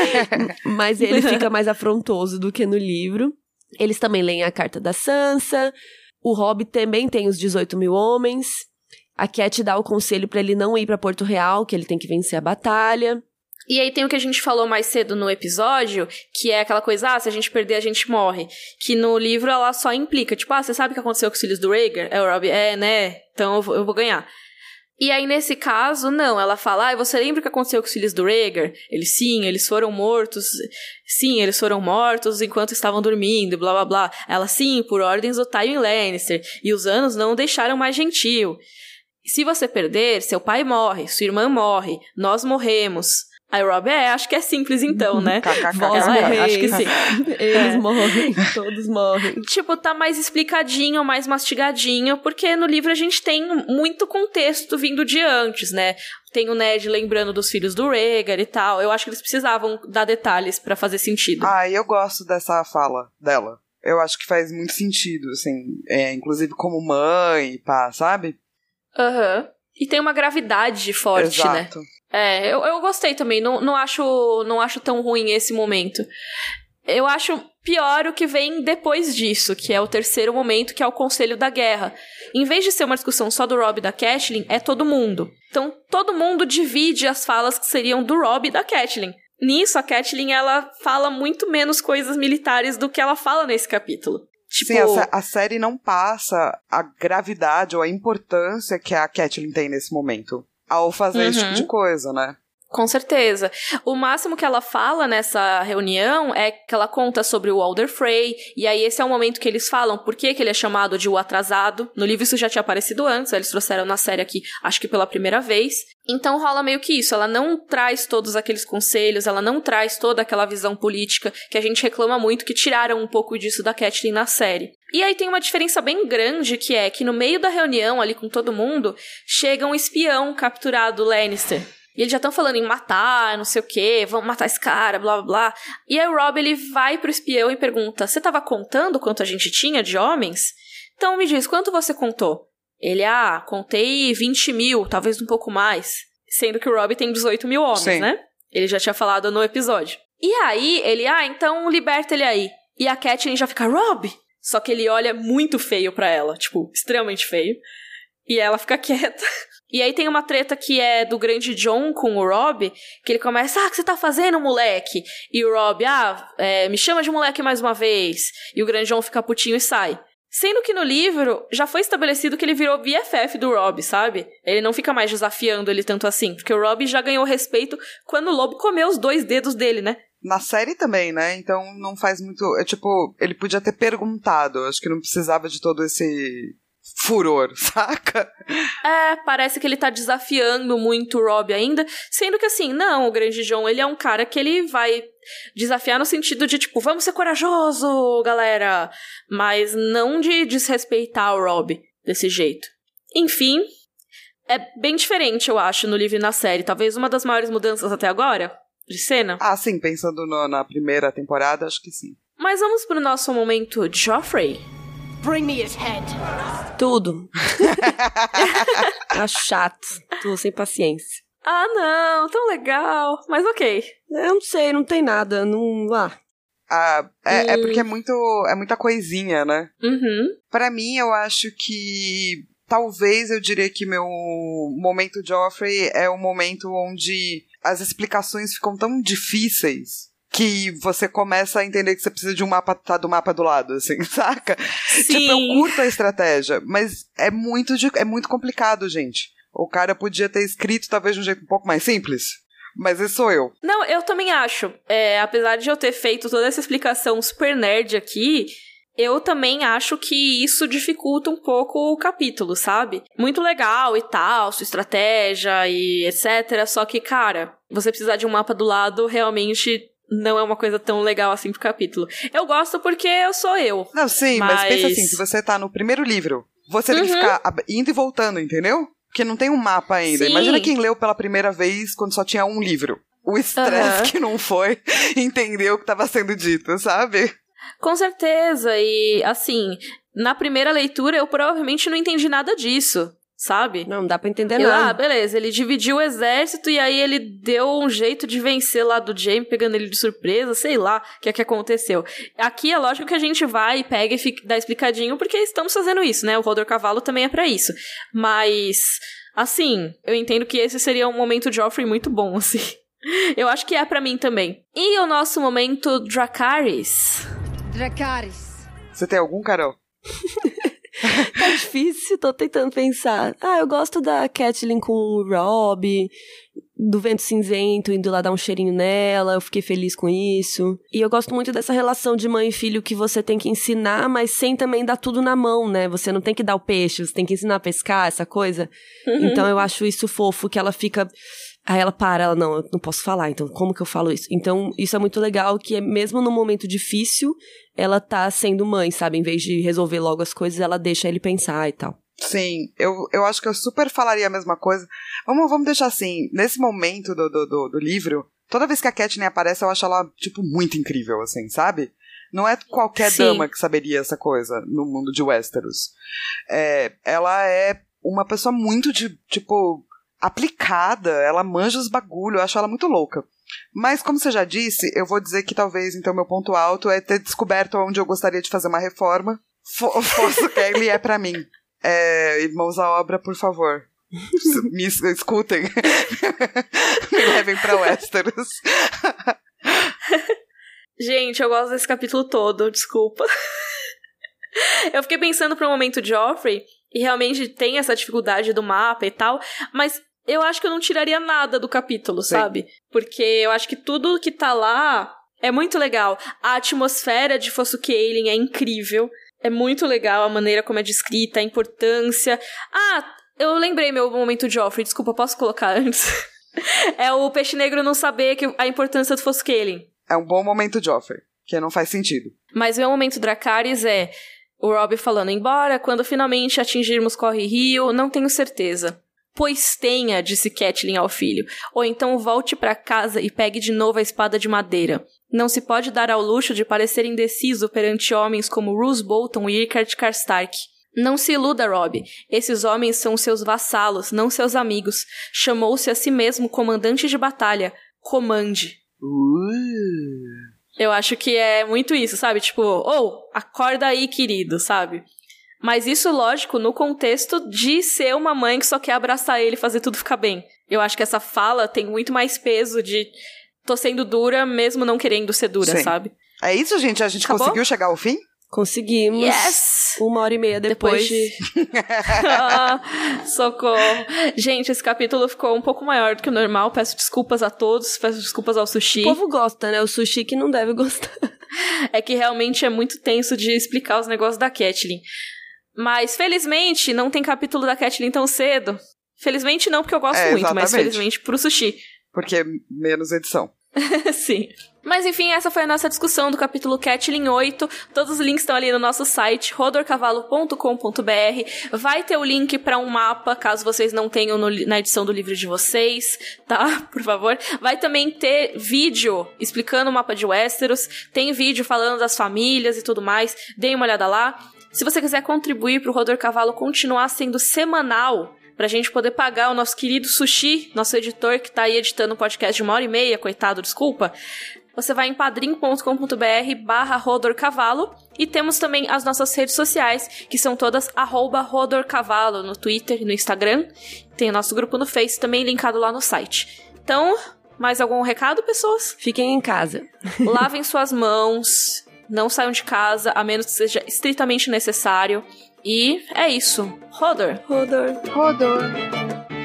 Mas ele fica mais afrontoso do que no livro. Eles também leem a carta da Sansa. O Hobbit também tem os 18 mil homens. A Cat dá o conselho para ele não ir para Porto Real, que ele tem que vencer a batalha. E aí tem o que a gente falou mais cedo no episódio, que é aquela coisa, ah, se a gente perder, a gente morre. Que no livro ela só implica, tipo, ah, você sabe o que aconteceu com os filhos do Rhaegar? É o Rob, é, né? Então eu vou, eu vou ganhar. E aí, nesse caso, não. Ela fala, ah, você lembra o que aconteceu com os filhos do Rhaegar? Eles, sim, eles foram mortos. Sim, eles foram mortos enquanto estavam dormindo, blá, blá, blá. Ela, sim, por ordens do Tywin Lannister. E os anos não o deixaram mais gentil. Se você perder, seu pai morre, sua irmã morre, nós morremos. Aí Rob, é, acho que é simples então, né? Vós é, morreis. acho que sim. Eles É. morrem, todos morrem. Tipo, tá mais explicadinho, mais mastigadinho, porque no livro a gente tem muito contexto vindo de antes, né? Tem o Ned lembrando dos filhos do Rhaegar e tal. Eu acho que eles precisavam dar detalhes pra fazer sentido. Ah, eu gosto dessa fala dela. Eu acho que faz muito sentido, assim, é, inclusive como mãe, pá, sabe? Aham. E tem uma gravidade forte, né? Exato. É, eu, eu gostei também. Não, não, acho, não acho tão ruim esse momento. Eu acho pior o que vem depois disso, que é o terceiro momento, que é o Conselho da Guerra. Em vez de ser uma discussão só do Rob e da Catelyn, é todo mundo. Então, todo mundo divide as falas que seriam do Rob e da Catelyn. Nisso, a Catelyn, ela fala muito menos coisas militares do que ela fala nesse capítulo. Tipo, Sim, a, a série não passa a gravidade ou a importância que a Catelyn tem nesse momento ao fazer esse tipo Uhum. de coisa, né? Com certeza. O máximo que ela fala nessa reunião é que ela conta sobre o Alder Frey, e aí esse é o momento que eles falam por que, que ele é chamado de o atrasado. No livro isso já tinha aparecido antes, eles trouxeram na série aqui, acho que pela primeira vez. Então rola meio que isso, ela não traz todos aqueles conselhos, ela não traz toda aquela visão política que a gente reclama muito que tiraram um pouco disso da Catelyn na série. E aí tem uma diferença bem grande que é que no meio da reunião ali com todo mundo, chega um espião capturado Lannister. E eles já estão falando em matar, não sei o quê, vamos matar esse cara, blá blá blá. E aí o Rob ele vai pro espião e pergunta: Você tava contando quanto a gente tinha de homens? Então me diz, quanto você contou? Ele, ah, contei 20 mil, talvez um pouco mais. Sendo que o Rob tem 18 mil homens, Sim. né? Ele já tinha falado no episódio. E aí, ele, ah, então liberta ele aí. E a Catelyn já fica, Rob! Só que ele olha muito feio pra ela, tipo, extremamente feio. E ela fica quieta. E aí tem uma treta que é do grande John com o Rob, que ele começa, ah, o que você tá fazendo, moleque? E o Rob, ah, é, me chama de moleque mais uma vez. E o grande John fica putinho e sai. Sendo que no livro já foi estabelecido que ele virou BFF do Rob, sabe? Ele não fica mais desafiando ele tanto assim, porque o Rob já ganhou respeito quando o lobo comeu os dois dedos dele, né? Na série também, né? Então não faz muito. É tipo, ele podia ter perguntado. Acho que não precisava de todo esse furor, saca? É, parece que ele tá desafiando muito o Rob ainda, sendo que assim, não, o Grande John, ele é um cara que ele vai desafiar no sentido de tipo, vamos ser corajoso, galera, mas não de desrespeitar o Rob desse jeito. Enfim, é bem diferente, eu acho, no livro e na série. Talvez uma das maiores mudanças até agora de cena. Ah, sim, pensando no, na primeira temporada, acho que sim. Mas vamos pro nosso momento Joffrey. Bring me his head. Tudo. Acho chato. Tô sem paciência. Ah, não, tão legal. Mas ok. Eu não sei, não tem nada. Não. Ah. Ah, é, hum. é porque é muito. É muita coisinha, né? Uhum. Para mim, eu acho que. Talvez eu diria que meu momento Joffrey é o momento onde as explicações ficam tão difíceis que você começa a entender que você precisa de um mapa, tá do mapa do lado, assim, saca? Sim. Tipo, eu curto a estratégia, mas é muito, é muito complicado, gente. O cara podia ter escrito talvez de um jeito um pouco mais simples. Mas esse sou eu. Não, eu também acho. É, apesar de eu ter feito toda essa explicação super nerd aqui, eu também acho que isso dificulta um pouco o capítulo, sabe? Muito legal e tal, sua estratégia e etc. Só que, cara, você precisar de um mapa do lado realmente não é uma coisa tão legal assim pro capítulo. Eu gosto porque eu sou eu. Não, sim, mas, mas pensa assim, se você tá no primeiro livro, você uhum. tem que uhum. ficar indo e voltando, entendeu? Porque não tem um mapa ainda. Sim. Imagina quem leu pela primeira vez quando só tinha um livro. O estresse uhum. que não foi entender o que estava sendo dito, sabe? Com certeza, e assim, na primeira leitura eu provavelmente não entendi nada disso sabe? Não, não dá pra entender nada. Ah, beleza, ele dividiu o exército e aí ele deu um jeito de vencer lá do Jaime, pegando ele de surpresa, sei lá o que é que aconteceu. Aqui é lógico que a gente vai e pega e fica, dá explicadinho, porque estamos fazendo isso, né? O Rodor Cavalo também é para isso. Mas, assim, eu entendo que esse seria um momento Joffrey muito bom, assim. Eu acho que é para mim também. E o nosso momento Dracarys? Dracarys. Você tem algum, Carol? tá difícil, tô tentando pensar. Ah, eu gosto da Kathleen com o Rob, do Vento Cinzento, indo lá dar um cheirinho nela, eu fiquei feliz com isso. E eu gosto muito dessa relação de mãe e filho que você tem que ensinar, mas sem também dar tudo na mão, né? Você não tem que dar o peixe, você tem que ensinar a pescar, essa coisa. Uhum. Então eu acho isso fofo, que ela fica Aí ela para, ela, não, eu não posso falar, então como que eu falo isso? Então, isso é muito legal, que é mesmo num momento difícil, ela tá sendo mãe, sabe? Em vez de resolver logo as coisas, ela deixa ele pensar e tal. Sim, eu, eu acho que eu super falaria a mesma coisa. Vamos, vamos deixar assim, nesse momento do, do, do, do livro, toda vez que a Katniss aparece, eu acho ela, tipo, muito incrível, assim, sabe? Não é qualquer Sim. dama que saberia essa coisa no mundo de Westeros. É, ela é uma pessoa muito de, tipo, aplicada, ela manja os bagulho, eu acho ela muito louca. Mas, como você já disse, eu vou dizer que talvez, então, meu ponto alto é ter descoberto onde eu gostaria de fazer uma reforma. Fosso Kelly é para mim. É, irmãos à obra, por favor. Me escutem. Me levem pra Westeros. Gente, eu gosto desse capítulo todo, desculpa. Eu fiquei pensando pro momento Joffrey, e realmente tem essa dificuldade do mapa e tal, mas eu acho que eu não tiraria nada do capítulo, Sim. sabe? Porque eu acho que tudo que tá lá é muito legal. A atmosfera de Fossukeilin é incrível. É muito legal a maneira como é descrita, a importância. Ah, eu lembrei meu momento de Joffrey, desculpa, posso colocar antes? é o peixe negro não saber que a importância do Fossukeilin. É um bom momento Joffrey, que não faz sentido. Mas meu momento Dracarys é o Rob falando embora, quando finalmente atingirmos Corre Rio, não tenho certeza. Pois tenha, disse Catelyn ao filho. Ou então volte para casa e pegue de novo a espada de madeira. Não se pode dar ao luxo de parecer indeciso perante homens como Roose Bolton e Rickard Karstark. Não se iluda, Rob. Esses homens são seus vassalos, não seus amigos. Chamou-se a si mesmo comandante de batalha. Comande. Uh. Eu acho que é muito isso, sabe? Tipo, ou, oh, acorda aí, querido, sabe? Mas isso, lógico, no contexto de ser uma mãe que só quer abraçar ele e fazer tudo ficar bem. Eu acho que essa fala tem muito mais peso de tô sendo dura mesmo não querendo ser dura, Sim. sabe? É isso, gente? A gente Acabou? conseguiu chegar ao fim? Conseguimos. Yes! Uma hora e meia depois. Depois de. Ah, socorro. Gente, esse capítulo ficou um pouco maior do que o normal. Peço desculpas a todos, peço desculpas ao sushi. O povo gosta, né? O sushi que não deve gostar. É que realmente é muito tenso de explicar os negócios da Kathleen. Mas felizmente não tem capítulo da Kathleen tão cedo. Felizmente não, porque eu gosto É, muito, mas felizmente pro sushi. Porque menos edição. Sim. Mas enfim, essa foi a nossa discussão do capítulo Catlin 8. Todos os links estão ali no nosso site, rodorcavalo.com.br. Vai ter o link para um mapa, caso vocês não tenham no na edição do livro de vocês, tá? Por favor. Vai também ter vídeo explicando o mapa de Westeros. Tem vídeo falando das famílias e tudo mais. Deem uma olhada lá. Se você quiser contribuir para o Rodor Cavalo continuar sendo semanal, pra gente poder pagar o nosso querido Sushi, nosso editor que tá aí editando um podcast de uma hora e meia, coitado, desculpa. Você vai em padrim.com.br barra rodorcavalo e temos também as nossas redes sociais, que são todas arroba rodorcavalo no Twitter e no Instagram. Tem o nosso grupo no Face também linkado lá no site. Então, mais algum recado, pessoas? Fiquem em casa. Lavem suas mãos, não saiam de casa, a menos que seja estritamente necessário. E é isso. Rodor. Rodor. Rodor.